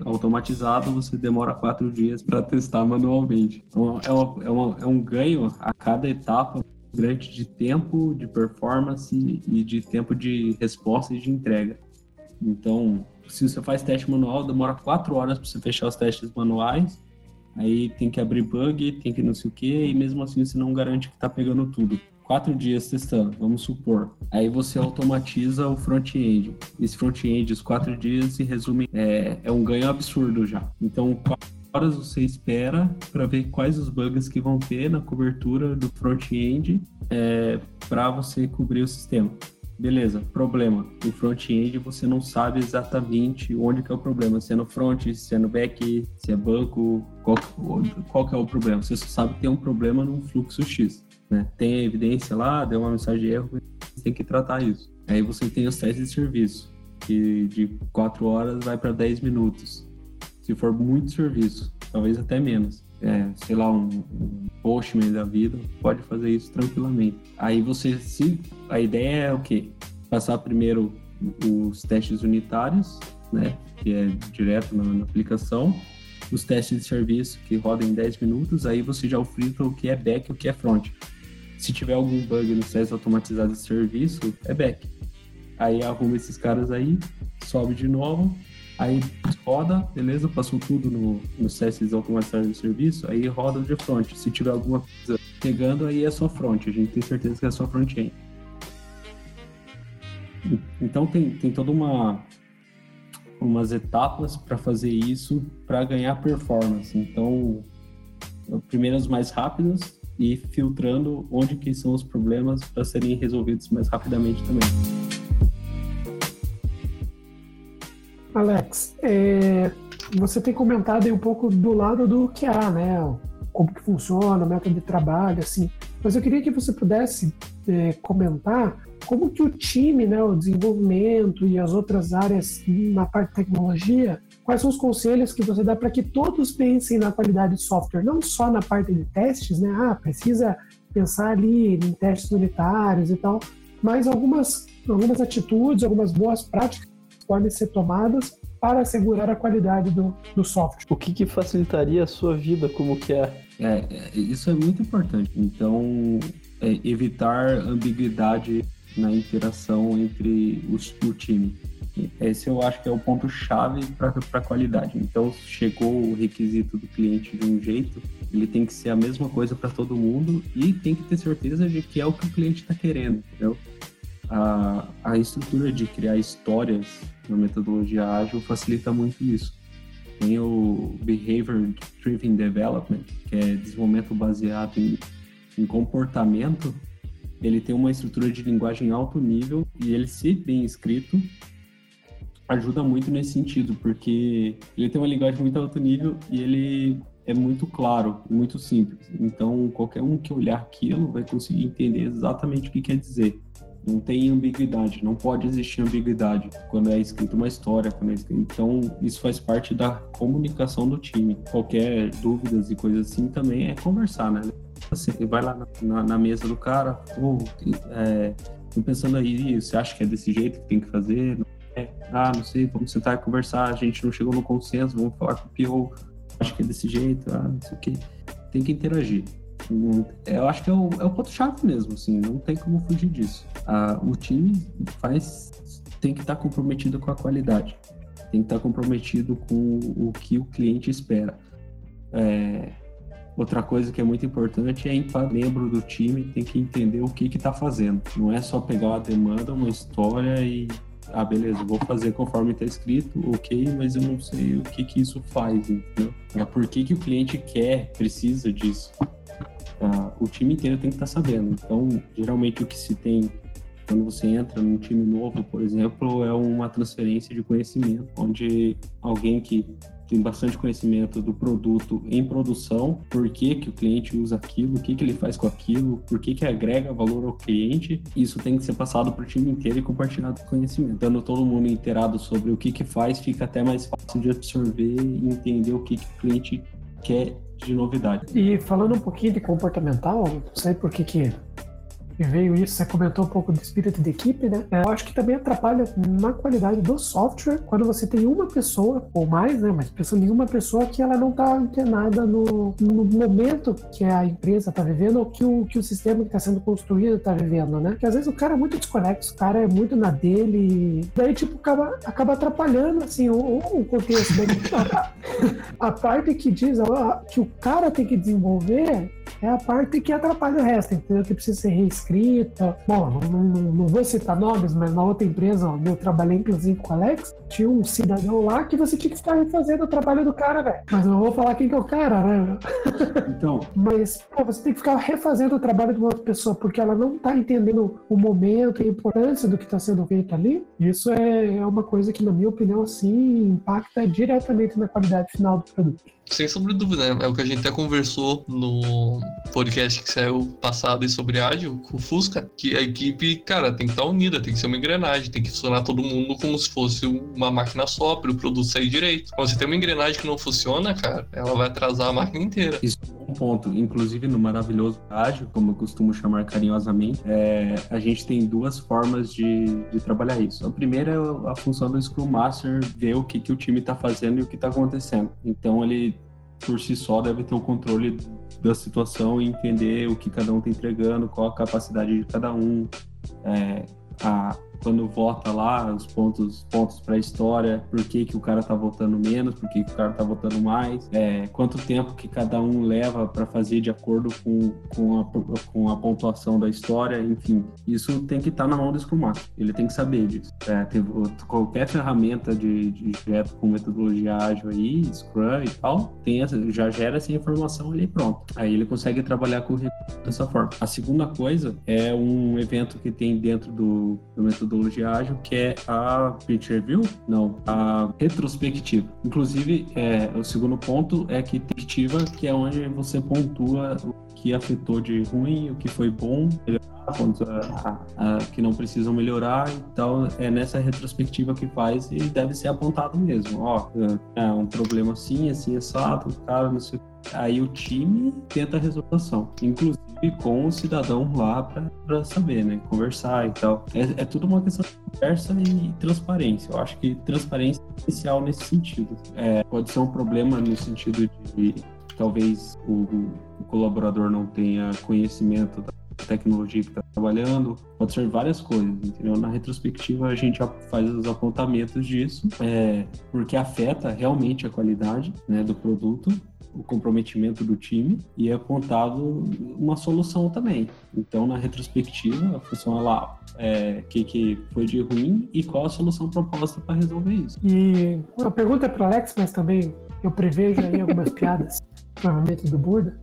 D: automatizado, você demora 4 dias para testar manualmente. Então é, uma, é, uma, é um ganho a cada etapa grande de tempo, de performance e de tempo de resposta e de entrega. Então, se você faz teste manual, demora 4 horas para você fechar os testes manuais. Aí tem que abrir bug, tem que não sei o que, e mesmo assim você não garante que está pegando tudo quatro dias testando, vamos supor. Aí você automatiza o front-end. Esse front-end, os quatro dias, se resume, é, é um ganho absurdo já. Então, quatro horas você espera para ver quais os bugs que vão ter na cobertura do front-end é, para você cobrir o sistema. Beleza, problema. No front-end você não sabe exatamente onde que é o problema. Se é no front, se é no back, se é banco, qual, qual que é o problema. Você só sabe que tem um problema num fluxo X. Né? Tem evidência lá, deu uma mensagem de erro, você tem que tratar isso. Aí você tem os testes de serviço, que de 4 horas vai para 10 minutos. Se for muito serviço, talvez até menos. É, sei lá, um, um Postman da vida pode fazer isso tranquilamente. Aí você, se a ideia é o quê? Passar primeiro os testes unitários, né? Que é direto na, na aplicação, os testes de serviço que rodam em 10 minutos, aí você já filtra o que é back e o que é front. Se tiver algum bug no teste automatizado de serviço, é back. Aí arruma esses caras aí, sobe de novo, aí roda, beleza, passou tudo no, nos testes automatizados de serviço, aí roda de front. Se tiver alguma coisa pegando, aí é só front, a gente tem certeza que é só front-end. Então tem, tem toda uma umas etapas para fazer isso para ganhar performance. Então, primeiras mais rápidas e filtrando onde que são os problemas para serem resolvidos mais rapidamente também.
A: Alex, é, você tem comentado aí um pouco do lado do QA, né? Como que funciona, o método de trabalho, assim. Mas eu queria que você pudesse é, comentar como que o time, né, o desenvolvimento e as outras áreas na parte de tecnologia, quais são os conselhos que você dá para que todos pensem na qualidade de software, não só na parte de testes, né? Ah, precisa pensar ali em testes unitários e tal, mas algumas, algumas atitudes, algumas boas práticas podem ser tomadas para assegurar a qualidade do, do software.
C: O que, que facilitaria a sua vida como que é?
D: É, isso é muito importante. Então, é, evitar ambiguidade na interação entre os, o time. Esse eu acho que é o ponto-chave para a qualidade. Então, chegou o requisito do cliente de um jeito, ele tem que ser a mesma coisa para todo mundo e tem que ter certeza de que é o que o cliente está querendo, entendeu? A, a estrutura de criar histórias na metodologia ágil facilita muito isso. Tem o Behavior Driven Development, que é desenvolvimento baseado em, em comportamento. Ele tem uma estrutura de linguagem alto nível e ele, se bem escrito, ajuda muito nesse sentido, porque ele tem uma linguagem muito alto nível e ele é muito claro, muito simples. Então, qualquer um que olhar aquilo vai conseguir entender exatamente o que quer dizer. Não tem ambiguidade, não pode existir ambiguidade quando é escrito uma história. É escrito... Então, isso faz parte da comunicação do time. Qualquer dúvidas e coisas assim também é conversar, né? Você vai lá na, na, na mesa do cara, oh, é, tô pensando aí, você acha que é desse jeito que tem que fazer? É, ah, não sei, vamos sentar e conversar, a gente não chegou no consenso, vamos falar com o PO, acho que é desse jeito, ah, não sei o que. Tem que interagir. Eu acho que é o, é o ponto-chave mesmo, assim, não tem como fugir disso. O time faz, tem que estar comprometido com a qualidade, tem que estar comprometido com o que o cliente espera. É, outra coisa que é muito importante é o membro do time tem que entender o que está fazendo. Não é só pegar uma demanda, uma história e ah, beleza, vou fazer conforme está escrito, ok, mas eu não sei o que, que isso faz, entendeu? É por que, que o cliente quer, precisa disso. Ah, o time inteiro tem que estar tá sabendo. Então, geralmente o que se tem quando você entra num time novo, por exemplo, é uma transferência de conhecimento, onde alguém que tem bastante conhecimento do produto em produção, por que, que o cliente usa aquilo, o que, que ele faz com aquilo, por que, que agrega valor ao cliente. Isso tem que ser passado para o time inteiro e compartilhado conhecimento. Dando todo mundo inteirado sobre o que, que faz, fica até mais fácil de absorver e entender o que, que o cliente quer de novidade.
A: E falando um pouquinho de comportamental, não sei por que que veio isso, você comentou um pouco do espírito de equipe, né? Eu acho que também atrapalha na qualidade do software quando você tem uma pessoa, ou mais, né? Mas pensando em uma pessoa que ela não está antenada no, no momento que a empresa está vivendo ou que o, que o sistema que está sendo construído está vivendo, né? Porque às vezes o cara é muito desconexo, o cara é muito na dele, daí, tipo, acaba, acaba atrapalhando, assim, o, o contexto. Né? a, a parte que diz que o cara tem que desenvolver é a parte que atrapalha o resto, entendeu? Que precisa ser reescrita. Bom, não, não, vou citar nomes, mas na outra empresa onde eu trabalhei, inclusive com o Alex, tinha um cidadão lá que você tinha que ficar refazendo o trabalho do cara, velho. Mas não vou falar quem que é o cara, né? Então. mas, pô, você tem que ficar refazendo o trabalho de uma outra pessoa porque ela não tá entendendo o momento e a importância do que está sendo feito ali. Isso é, é uma coisa que, na minha opinião, assim, impacta diretamente na qualidade final do produto.
B: Sem sombra de dúvida, né? É o que a gente até conversou no podcast que saiu passado aí sobre ágil, com o Fusca, que a equipe, cara, tem que estar unida, tem que ser uma engrenagem, tem que funcionar todo mundo como se fosse uma máquina só para o produto sair direito. Quando você tem uma engrenagem que não funciona, cara, ela vai atrasar a máquina inteira.
D: Isso ponto. Inclusive, no maravilhoso ágil, como eu costumo chamar carinhosamente, é, a gente tem duas formas de, de trabalhar isso. A primeira é a função do Scrum Master ver o que, que o time está fazendo e o que está acontecendo. Então, ele por si só deve ter o controle da situação e entender o que cada um está entregando, qual a capacidade de cada um, é, a, quando vota lá os pontos pontos para a história, por que, que o cara tá votando menos, por que, que o cara tá votando mais, é, quanto tempo que cada um leva para fazer de acordo com, com, a, com a pontuação da história, enfim, isso tem que estar tá na mão do Scrum Master, ele tem que saber disso. É, tem, qualquer ferramenta de, de projeto com metodologia ágil aí, Scrum e tal, tem essa, já gera essa informação ali pronto. Aí ele consegue trabalhar com dessa forma. A segunda coisa é um evento que tem dentro do, do metodologia ágil, que é a Pitch Review? Não, a retrospectiva. Inclusive, é, o segundo ponto é que perspectiva, que é onde você pontua o que afetou de ruim, o que foi bom, pontos a, a, que não precisam melhorar. Então, é nessa retrospectiva que faz e deve ser apontado mesmo. Ó, é um problema assim, assim, assado, cara, não sei Aí o time tenta a resolução, inclusive com o cidadão lá para saber, né? Conversar e tal. É, é tudo uma questão de conversa e transparência. Eu acho que transparência é essencial nesse sentido. É, pode ser um problema no sentido de talvez o, o colaborador não tenha conhecimento da tecnologia que está trabalhando, pode ser várias coisas, entendeu? Na retrospectiva a gente faz os apontamentos disso, é, porque afeta realmente a qualidade né, do produto o comprometimento do time e é apontado uma solução também. Então, na retrospectiva, funciona lá o é, que, que foi de ruim e qual a solução proposta para resolver isso.
A: E uma pergunta é para o Alex, mas também eu prevejo aí algumas piadas, provavelmente do Buda.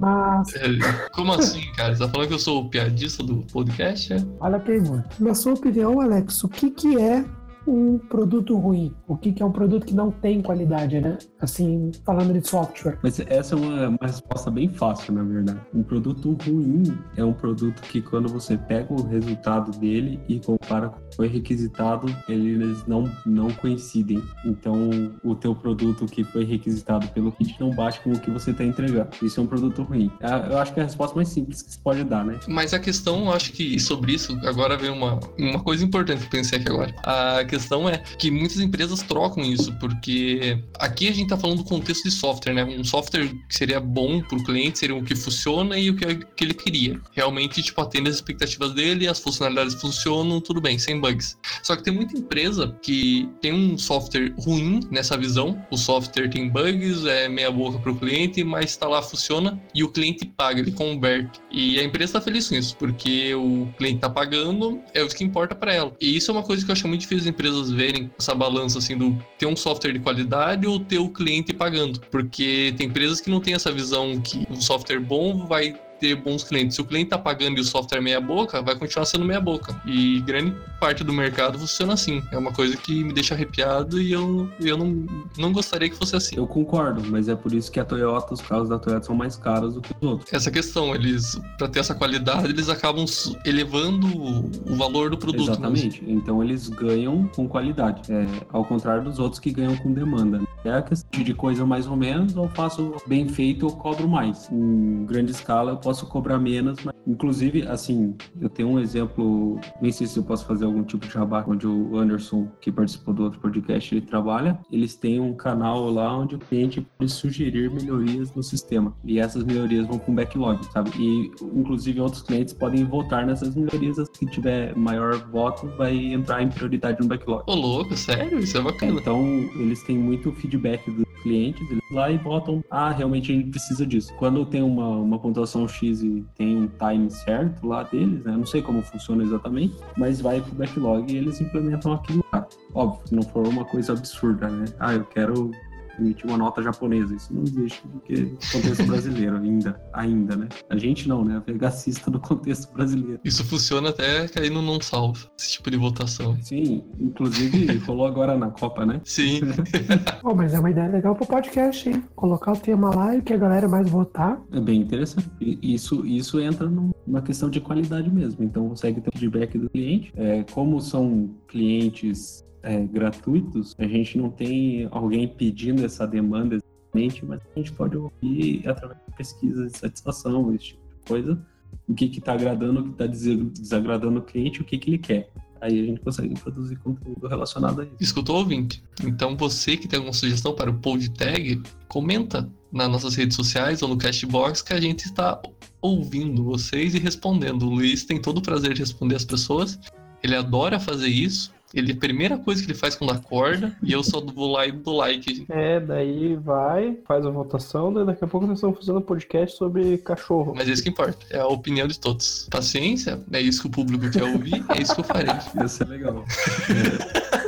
A: Mas.
B: É, como assim, cara? Você tá falando que eu sou o piadista do podcast? É?
A: Olha a pergunta. Na sua opinião, Alex, o que, que é um produto ruim? O que, que é um produto que não tem qualidade, né? Assim, falando de software.
D: Mas essa é uma, uma resposta bem fácil, na verdade. Um produto ruim é um produto que quando você pega o resultado dele e compara com o que foi requisitado, eles não, não coincidem. Então, o teu produto que foi requisitado pelo kit não bate com o que você está entregando. Isso é um produto ruim. É, eu acho que é a resposta mais simples que se pode dar, né?
B: Mas a questão, eu acho que sobre isso, agora vem uma, uma coisa importante que eu pensei aqui agora. A questão é que muitas empresas trocam isso, porque aqui a gente está falando do contexto de software, né? Um software que seria bom para o cliente seria o que funciona e o que, que ele queria. Realmente, tipo, atende as expectativas dele, as funcionalidades funcionam, tudo bem, sem bugs. Só que tem muita empresa que tem um software ruim nessa visão. O software tem bugs, é meia boca para o cliente, mas está lá, funciona e o cliente paga, ele converte. E a empresa está feliz com isso, porque o cliente está pagando, é o que importa para ela. E isso é uma coisa que eu acho muito difícil empresas verem essa balança assim do ter um software de qualidade ou ter o cliente pagando, porque tem empresas que não têm essa visão que um software bom vai ter bons clientes. Se o cliente tá pagando e o software é meia boca, vai continuar sendo meia boca. E grande parte do mercado funciona assim. É uma coisa que me deixa arrepiado e eu, eu não, não gostaria que fosse assim.
D: Eu concordo, mas é por isso que a Toyota, os carros da Toyota são mais caros do que os outros.
B: Essa questão, eles, para ter essa qualidade, eles acabam elevando o valor do produto.
D: Exatamente. Mas... Então eles ganham com qualidade. É, ao contrário dos outros que ganham com demanda. É a questão de coisa mais ou menos, ou faço bem feito ou cobro mais. Em grande escala eu posso cobrar menos, mas inclusive, assim, eu tenho um exemplo, nem sei se eu posso fazer algum tipo de jabá, onde o Anderson, que participou do outro podcast, ele trabalha, eles têm um canal lá onde o cliente pode sugerir melhorias no sistema, e essas melhorias vão com backlog, sabe? E, inclusive, outros clientes podem votar nessas melhorias, se tiver maior voto, vai entrar em prioridade no backlog.
B: Ô, louco, sério? Isso é bacana.
D: Então, eles têm muito feedback dos clientes, eles lá e botam, ah, realmente a gente precisa disso. Quando tem uma, uma pontuação X e tem um time certo lá deles, né? Não sei como funciona exatamente, mas vai pro backlog e eles implementam aquilo lá. Óbvio, se não for uma coisa absurda, né? Ah, eu quero emitir uma nota japonesa. Isso não existe porque no contexto brasileiro ainda, ainda, né? A gente não, né? A VHCista no contexto brasileiro.
B: Isso funciona até cair no não salvo, esse tipo de votação.
D: Sim, inclusive rolou agora na Copa, né?
B: Sim.
A: Pô, mas é uma ideia legal pro podcast, hein? Colocar o tema lá e que a galera mais votar.
D: É bem interessante. Isso, isso entra numa questão de qualidade mesmo. Então consegue ter o feedback do cliente. É, como são clientes é, gratuitos, a gente não tem alguém pedindo essa demanda exatamente, mas a gente pode ouvir através de pesquisas de satisfação, esse tipo de coisa, o que está agradando, o que está desagradando o cliente, o que, que ele quer. Aí a gente consegue produzir conteúdo relacionado a isso.
B: Escutou, ouvinte? Então você que tem alguma sugestão para o pod tag, comenta nas nossas redes sociais ou no Castbox que a gente está ouvindo vocês e respondendo. O Luiz tem todo o prazer de responder as pessoas. Ele adora fazer isso. Ele, a primeira coisa que ele faz quando acorda, e eu só vou lá e dou like.
C: É, daí vai, faz a votação, daí daqui a pouco nós estamos fazendo um podcast sobre cachorro.
B: Mas é isso que importa, é a opinião de todos. Paciência, é isso que o público quer ouvir, é isso que eu farei.
D: Ia ser legal.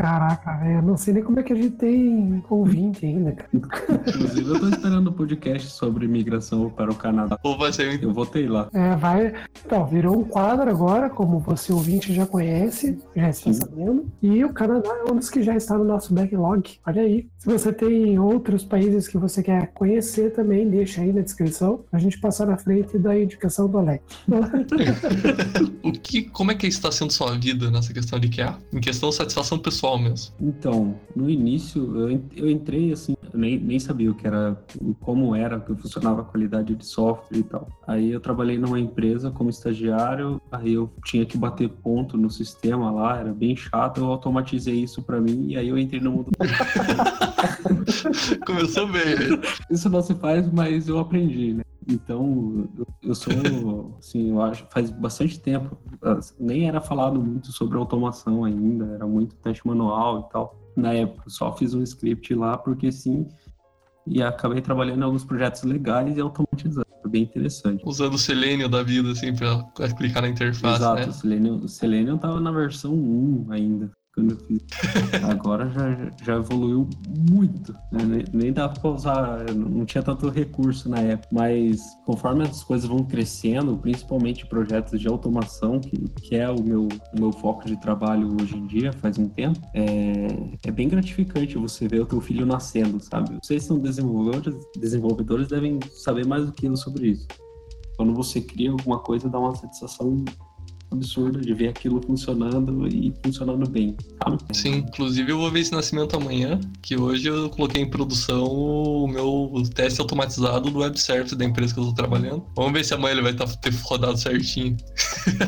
A: Caraca, velho, não sei nem como é que a gente tem ouvinte ainda, cara.
D: Inclusive, eu tô esperando o um podcast sobre migração para o Canadá.
B: Ou vai ser
D: Eu votei lá.
A: É, vai. Então, virou um quadro agora, como você ouvinte já conhece, já está
D: Sim.
A: sabendo. E o Canadá é um dos que já está no nosso backlog. Olha aí. Se você tem outros países que você quer conhecer também, deixa aí na descrição. A gente passar na frente da indicação do Alex.
B: O que, como é que está sendo sua vida nessa questão de QA? Em questão de satisfação pessoal mesmo.
D: Então, no início, eu, en- eu entrei assim, eu nem, nem sabia o que era, como era, que funcionava a qualidade de software e tal. Aí eu trabalhei numa empresa como estagiário, aí eu tinha que bater ponto no sistema lá, era bem chato, eu automatizei isso pra mim e aí eu entrei no mundo.
B: Começou bem.
D: Isso não se faz, mas eu aprendi, né? Então, eu- sou, assim, eu acho, faz bastante tempo, nem era falado muito sobre automação ainda, era muito teste manual e tal. Na época, só fiz um script lá porque sim, e acabei trabalhando em alguns projetos legais e automatizando. Foi bem interessante.
B: Usando o Selenium da vida, assim, pra clicar na interface,
D: Exato,
B: né?
D: o Selenium, o Selenium tava na versão 1 ainda, quando eu fiz. Agora já, já evoluiu muito, né? nem, nem dá pra usar, não tinha tanto recurso na época, mas conforme as coisas vão crescendo, principalmente projetos de automação, que, que é o meu, o meu foco de trabalho hoje em dia, faz um tempo, é, é bem gratificante você ver o teu filho nascendo, sabe? Vocês são desenvolvedores, desenvolvedores devem saber mais do que eu sobre isso quando você cria alguma coisa, dá uma satisfação absurda de ver aquilo funcionando e funcionando bem, sabe?
B: Sim, inclusive eu vou ver esse nascimento amanhã, que hoje eu coloquei em produção o meu teste automatizado do web service da empresa que eu tô trabalhando. Vamos ver se amanhã ele vai tá, ter rodado certinho.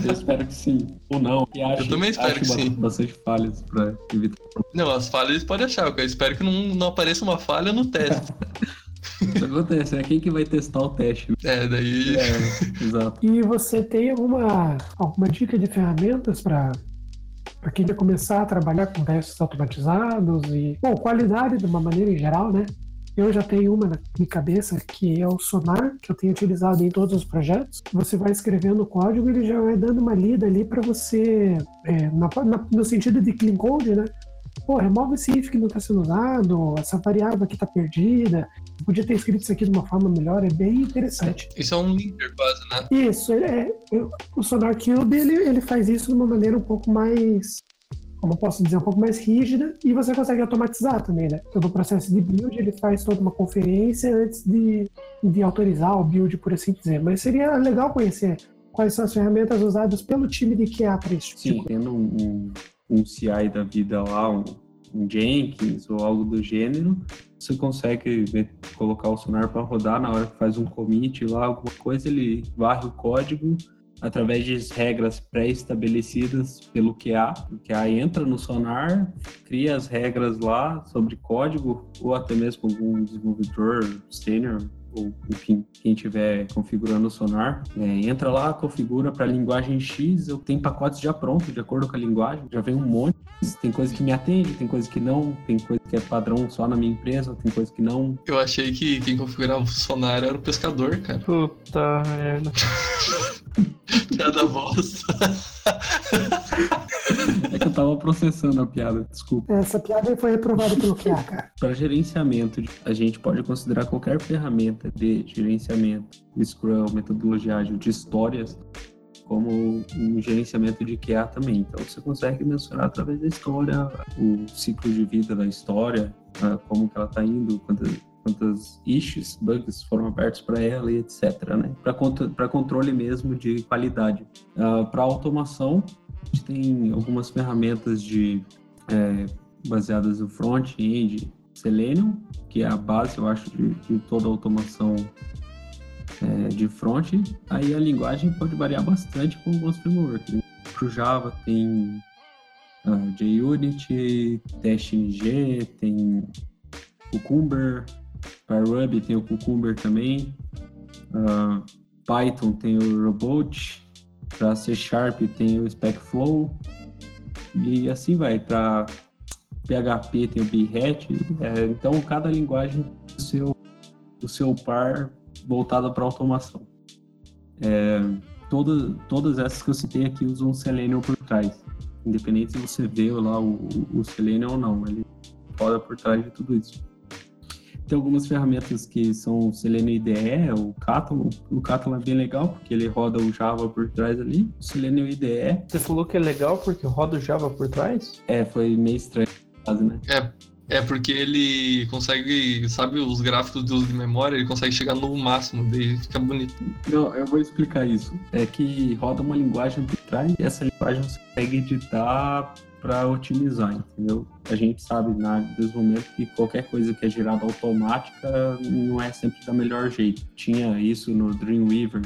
D: Eu espero que sim, ou não. Acho,
B: também espero que sim.
D: Bastante falhas para evitar.
B: Não, as falhas podem achar, eu espero que não, não apareça uma falha no teste.
D: Isso acontece, é quem que vai testar o teste. né?
B: É, daí.
D: É, exato.
A: E você tem alguma, alguma dica de ferramentas para para quem quer começar a trabalhar com testes automatizados e, bom, qualidade de uma maneira em geral, né? Eu já tenho uma na minha cabeça que é o Sonar, que eu tenho utilizado em todos os projetos. Você vai escrevendo o código e ele já vai dando uma lida ali para você, é, na- na- no sentido de clean code, né? Pô, remove esse if que não está sendo usado, essa variável aqui está perdida, podia ter escrito isso aqui de uma forma melhor, é bem interessante.
B: Isso é um linker quase, né?
A: Isso, ele é, eu- o Sonar Cube ele, ele faz isso de uma maneira um pouco mais, como eu posso dizer, um pouco mais rígida e você consegue automatizar também, né? Todo o processo de build ele faz toda uma conferência antes de, de autorizar o build, por assim dizer. Mas seria legal conhecer quais são as ferramentas usadas pelo time de QA para isso.
D: Sim, tendo um, um, CI da vida lá, um, um Jenkins ou algo do gênero, você consegue ver- colocar o sonar para rodar na hora que faz um commit lá, alguma coisa, ele varre o código através de regras pré-estabelecidas pelo QA. O QA entra no sonar, cria as regras lá sobre código, ou até mesmo algum desenvolvedor sênior ou enfim, quem estiver configurando o sonar, é, entra lá, configura para linguagem X, eu tenho pacotes já prontos, de acordo com a linguagem, já vem um monte. Tem coisa que me atende, tem coisa que não, tem coisa que é padrão só na minha empresa, tem coisa que não.
B: Eu achei que quem configurava o sonar era o pescador, cara.
C: Puta merda.
B: Piada bosta.
D: Eu tava processando a piada, desculpa.
A: Essa piada foi reprovada pelo QA, cara.
D: Para gerenciamento, a gente pode considerar qualquer ferramenta de gerenciamento, Scrum, metodologia ágil de histórias, como um gerenciamento de QA também. Então, você consegue mensurar através da história o ciclo de vida da história, ah, como que ela está indo, quantas, quantas issues, bugs foram abertos para ela e etc. Né? Para controle mesmo de qualidade. para automação, a gente tem algumas ferramentas de é, baseadas no front-end, Selenium, que é a base, eu acho, de, de toda a automação é, de front. Aí a linguagem pode variar bastante com alguns frameworks. Para o Java tem uh, JUnity, TestNG, tem Cucumber, para Ruby tem o Cucumber também, uh, Python tem o Robot, para C Sharp tem o SpecFlow, e assim vai. Para PHP tem o Behat, é, então cada linguagem o seu, o seu par voltado para automação. É, todas essas que eu citei aqui usam Selenium por trás. independente se você vê lá o, o Selenium ou não, ele roda por trás de tudo isso. Tem algumas ferramentas que são o Selenium IDE, o Catalan. O Catalan é bem legal, porque ele roda o Java por trás ali. O Selenium IDE...
C: Você falou que é legal porque roda o Java por trás?
D: É, foi meio estranho, quase, né?
B: É, é porque ele consegue, sabe, os gráficos do uso de memória, ele consegue chegar no máximo, daí fica bonito.
D: Não, eu vou explicar isso. É que roda uma linguagem por trás e essa linguagem você consegue editar para otimizar, entendeu? A gente sabe na desenvolvimento que qualquer coisa que é gerada automática não é sempre da melhor jeito. Tinha isso no Dreamweaver.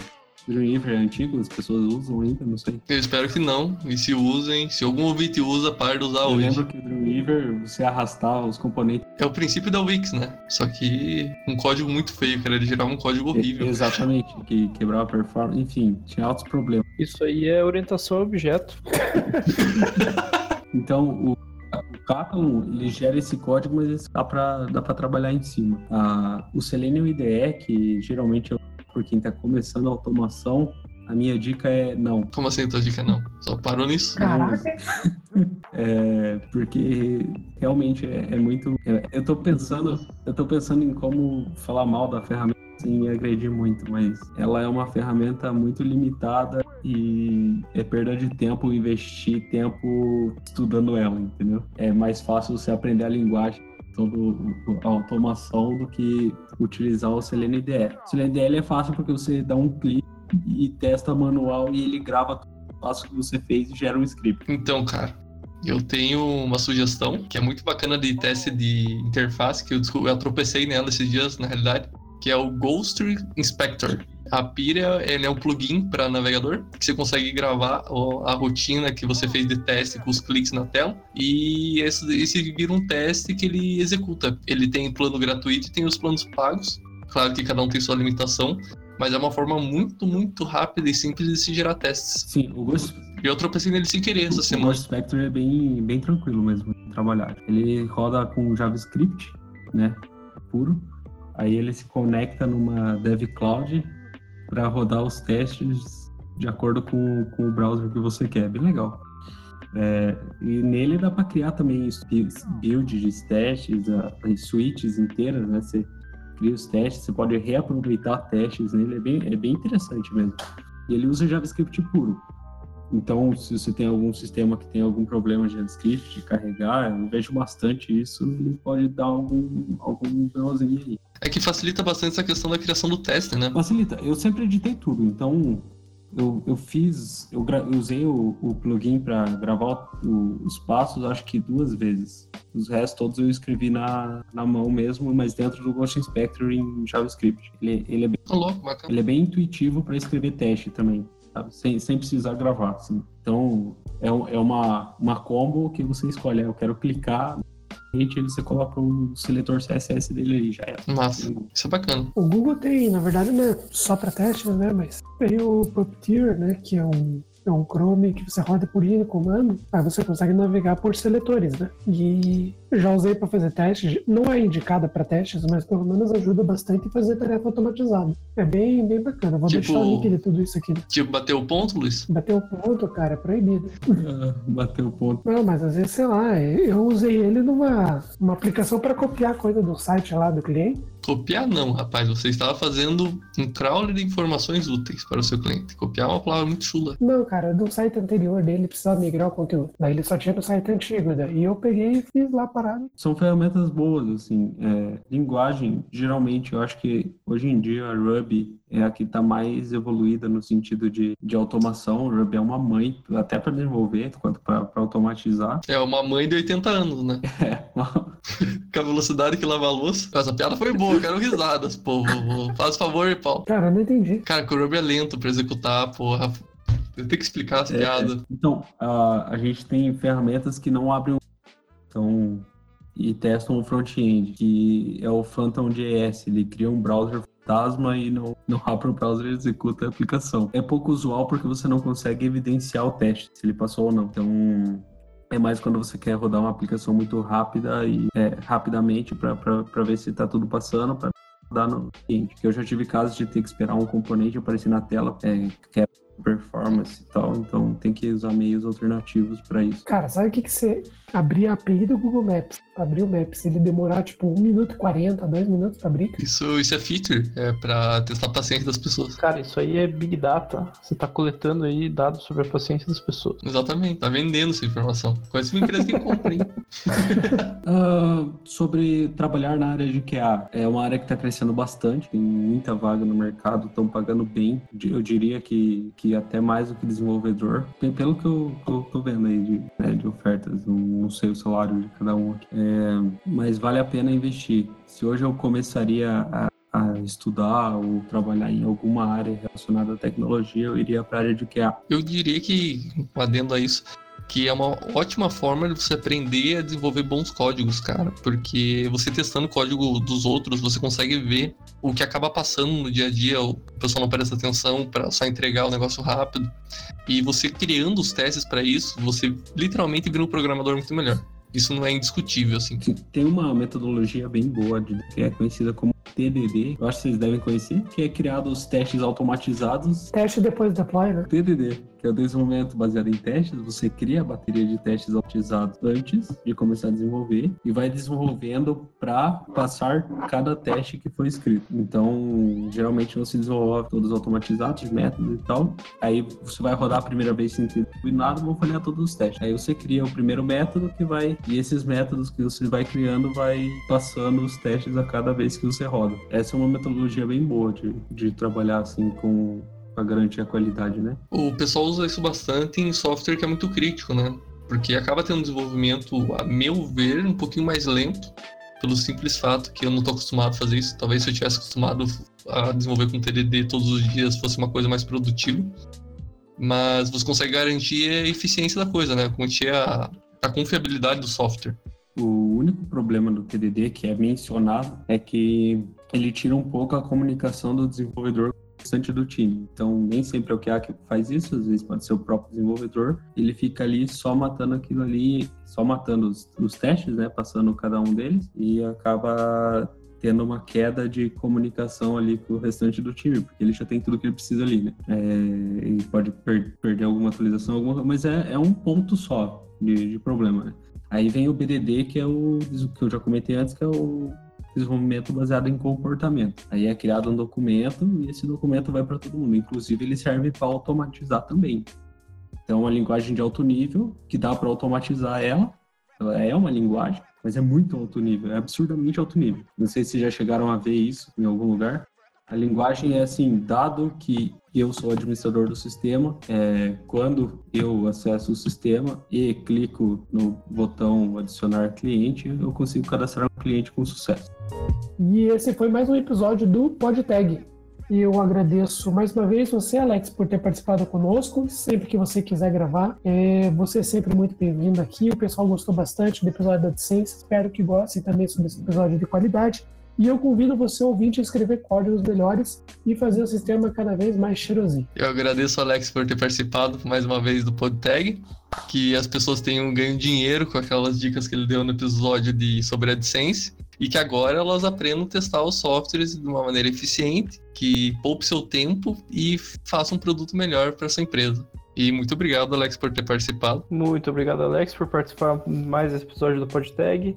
D: Dreamweaver é antigo, as pessoas usam ainda, não sei.
B: Eu espero que não, e se usem, se algum ouvinte usa, pare de usar
D: Eu
B: hoje.
D: lembro que o Dreamweaver, você arrastar os componentes.
B: É o princípio da Wix, né? Só que um código muito feio, cara, ele gerava um código horrível.
D: Exatamente, que quebrava a performance, enfim, tinha altos problemas.
C: Isso aí é orientação a objeto.
D: Então, o, o Catalan, ele gera esse código, mas dá para trabalhar em cima. Ah, o Selenium IDE, que geralmente é por quem está começando a automação, a minha dica é não.
B: Como assim tua dica não? Só parou nisso?
A: Caraca,
D: É, porque realmente é, é muito. é, eu tô pensando, eu tô pensando em como falar mal da ferramenta sem agredir muito, mas ela é uma ferramenta muito limitada e é perda de tempo investir tempo estudando ela, entendeu? É mais fácil você aprender a linguagem todo a automação do que utilizar o Selenium IDE. O Selenium IDE é fácil porque você dá um clique e testa manual e ele grava todo o passo que você fez e gera um script.
B: Então, cara, eu tenho uma sugestão que é muito bacana de teste de interface, que eu, eu tropecei nela esses dias, na realidade, que é o Ghost Inspector. A Pira ele é um plugin para navegador que você consegue gravar o- a rotina que você fez de teste com os cliques na tela e esse, esse vira um teste que ele executa. Ele tem plano gratuito e tem os planos pagos. Claro que cada um tem sua limitação, mas é uma forma muito, muito rápida e simples de se gerar testes.
D: Sim, o Ghost,
B: E eu tropecei nele sem querer essa
D: o
B: semana.
D: Ghost Spectre é bem, bem tranquilo mesmo de trabalhar. Ele roda com JavaScript, né, puro. Aí ele se conecta numa Dev Cloud para rodar os testes de acordo com, com o browser que você quer. Bem legal. É, e nele dá para criar também builds de testes, as suítes inteiras, né? Você cria os testes, você pode reaproveitar testes nele, é bem, é bem interessante mesmo. E ele usa JavaScript puro. Então, se você tem algum sistema que tem algum problema de JavaScript, de carregar, eu vejo bastante isso, ele pode dar algum, algum BOzinho aí.
B: É que facilita bastante essa questão da criação do teste, né?
D: Facilita. Eu sempre editei tudo, então eu, eu fiz, eu, gra- eu usei o, o plugin para gravar o- os passos, acho que duas vezes. Os restos todos eu escrevi na, na mão mesmo, mas dentro do Ghost Inspector em JavaScript. Ele, ele, é, bem,
B: Tá louco,
D: ele é bem intuitivo para escrever teste também, sabe? Sem, sem precisar gravar. Assim. Então é, é uma, uma combo que você escolhe. Eu quero clicar, e você coloca o seletor CSS dele aí, já era.
B: Massa. Isso é bacana.
A: O Google tem, na verdade, não é só para testes, né? Mas tem o Puppeteer, né? Que é um, é um Chrome que você roda por linha de comando. Aí você consegue navegar por seletores, né? E já usei para fazer testes. Não é indicada para testes, mas pelo menos ajuda bastante a fazer tarefa automatizada. É bem, bem bacana. Vou
B: Tipo-
A: deixar o link de tudo isso aqui.
B: Tipo, bateu o ponto, Luiz?
A: Bateu o ponto, cara, é proibido.
D: Ah, Bateu o ponto.
A: Não, mas às vezes, sei lá, eu usei ele numa uma aplicação para copiar coisa do site lá do cliente.
B: Copiar não, rapaz. Você estava fazendo um crawler de informações úteis para o seu cliente. Copiar é uma palavra muito chula.
A: Não, cara, do site anterior dele precisava migrar o conteúdo. Daí ele só tinha no site antigo, daí eu peguei e fiz lá parado.
D: São ferramentas boas, assim. é, linguagem, geralmente, eu acho que hoje em dia a Ruby é a que está mais evoluída no sentido de, de automação. A Ruby é uma mãe, até para desenvolver quanto para automatizar.
B: É uma mãe de 80 anos, né?
D: É,
B: Com a velocidade que lava a louça. Essa piada foi boa, quero risadas, povo. Faz favor, Paulo.
A: Cara, eu não entendi.
B: Cara, que o Ruby é lento pra executar, porra. Eu tenho que explicar essa
D: É.
B: piada.
D: Então, a, a gente tem ferramentas que não abrem o então, e testam o front-end, que é o Phantom.js. Ele cria um browser fantasma e não, não abre o browser executa a aplicação. É pouco usual porque você não consegue evidenciar o teste, se ele passou ou não. Então, é mais quando você quer rodar uma aplicação muito rápida e é, rapidamente para ver se está tudo passando, para rodar no cliente. Que eu já tive casos de ter que esperar um componente aparecer na tela, é, que é performance e tal, então tem que usar meios alternativos para isso.
A: Cara, sabe o que, que você abrir a API do Google Maps, abrir o Maps, ele demorar tipo 1 minuto e 40, 2 minutos pra abrir?
B: Isso, isso é feature, é pra testar a paciência das pessoas.
C: Cara, isso aí é Big Data. Você tá coletando aí dados sobre a paciência das pessoas.
B: Exatamente, tá vendendo essa informação. Conhece uma empresa que compra, hein?
D: Uh, sobre trabalhar na área de QA, é uma área que está crescendo bastante, tem muita vaga no mercado, estão pagando bem, eu diria que, que até mais do que desenvolvedor, pelo que eu, tô, tô vendo aí de, né, de ofertas, não, não, sei o salário de cada um aqui, é, mas vale a pena investir. Se hoje eu começaria a a estudar ou trabalhar em alguma área relacionada à tecnologia, eu iria para a área de QA.
B: Eu diria que, adendo a isso, que é uma ótima forma de você aprender a desenvolver bons códigos, cara. Porque você testando o código dos outros, você consegue ver o que acaba passando no dia a dia, o pessoal não presta atenção para só entregar o negócio rápido. E você criando os testes para isso, você literalmente vira um programador muito melhor. Isso não é indiscutível, assim.
D: Tem uma metodologia bem boa, de, que é conhecida como TDD, eu acho que vocês devem conhecer, que é criado os testes automatizados.
A: Teste depois do deploy, né?
D: TDD, é o desenvolvimento baseado em testes. Você cria a bateria de testes automatizados antes de começar a desenvolver e vai desenvolvendo para passar cada teste que foi escrito. Então, geralmente se desenvolve todos automatizados, métodos e tal. Aí você vai rodar a primeira vez sem ter nada, vão falhar todos os testes. Aí você cria o primeiro método que vai e esses métodos que você vai criando vai passando os testes a cada vez que você roda. Essa é uma metodologia bem boa de, de trabalhar assim com para garantir a qualidade, né?
B: O pessoal usa isso bastante em software que é muito crítico, né? Porque acaba tendo um desenvolvimento, a meu ver, um pouquinho mais lento, pelo simples fato que eu não estou acostumado a fazer isso. Talvez se eu tivesse acostumado a desenvolver com TDD todos os dias fosse uma coisa mais produtiva. Mas você consegue garantir a eficiência da coisa, né? Garantir a, a confiabilidade do software.
D: O único problema do TDD que é mencionado é que ele tira um pouco a comunicação do desenvolvedor restante do time. Então, nem sempre é o QA que faz isso, às vezes pode ser o próprio desenvolvedor. Ele fica ali só matando aquilo ali, só matando os, os testes, né, passando cada um deles, e acaba tendo uma queda de comunicação ali com o restante do time, porque ele já tem tudo que ele precisa ali, né? É, ele pode per perder alguma atualização, alguma, mas é, é um ponto só de, de problema, né? Aí vem o BDD, que é o que eu já comentei antes, que é o desenvolvimento baseado em comportamento. Aí é criado um documento e esse documento vai para todo mundo. Inclusive, ele serve para automatizar também. Então, é uma linguagem de alto nível que dá para automatizar ela. Ela é uma linguagem, mas é muito alto nível, é absurdamente alto nível. Não sei se já chegaram a ver isso em algum lugar. A linguagem é assim, dado que eu sou administrador do sistema, é, quando eu acesso o sistema e clico no botão adicionar cliente, eu consigo cadastrar um cliente com sucesso.
A: E esse foi mais um episódio do PodTag. Eu agradeço mais uma vez você, Alex, por ter participado conosco. Sempre que você quiser gravar, é, você é sempre muito bem-vindo aqui. O pessoal gostou bastante do episódio da AdSense. Espero que gostem também sobre esse episódio de qualidade. E eu convido você, ouvinte, a escrever códigos melhores e fazer o sistema cada vez mais cheirosinho.
B: Eu agradeço, Alex, por ter participado mais uma vez do PodTag. Que as pessoas tenham ganho dinheiro com aquelas dicas que ele deu no episódio de, sobre AdSense. E que agora elas aprendam a testar os softwares de uma maneira eficiente, que poupe seu tempo e faça um produto melhor para sua empresa. E muito obrigado, Alex, por ter participado.
C: Muito obrigado, Alex, por participar mais desse episódio do PodTag.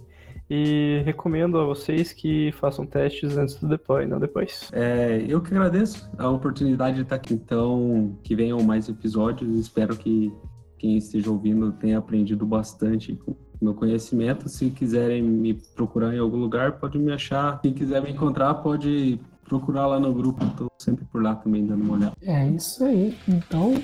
C: E recomendo a vocês que façam testes antes do deploy, não depois.
D: É, eu que agradeço a oportunidade de estar aqui. Então, que venham mais episódios. Espero que quem esteja ouvindo tenha aprendido bastante com meu conhecimento. Se quiserem me procurar em algum lugar, pode me achar. Quem quiser me encontrar, pode procurar lá no grupo. Estou sempre por lá também dando uma olhada.
A: É isso aí. Então,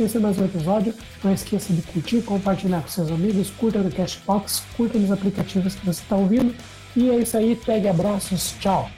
A: esse é mais um episódio. Não esqueça de curtir, compartilhar com seus amigos, curta no Cashbox, curta nos aplicativos que você está ouvindo. E é isso aí, pegue abraços, tchau!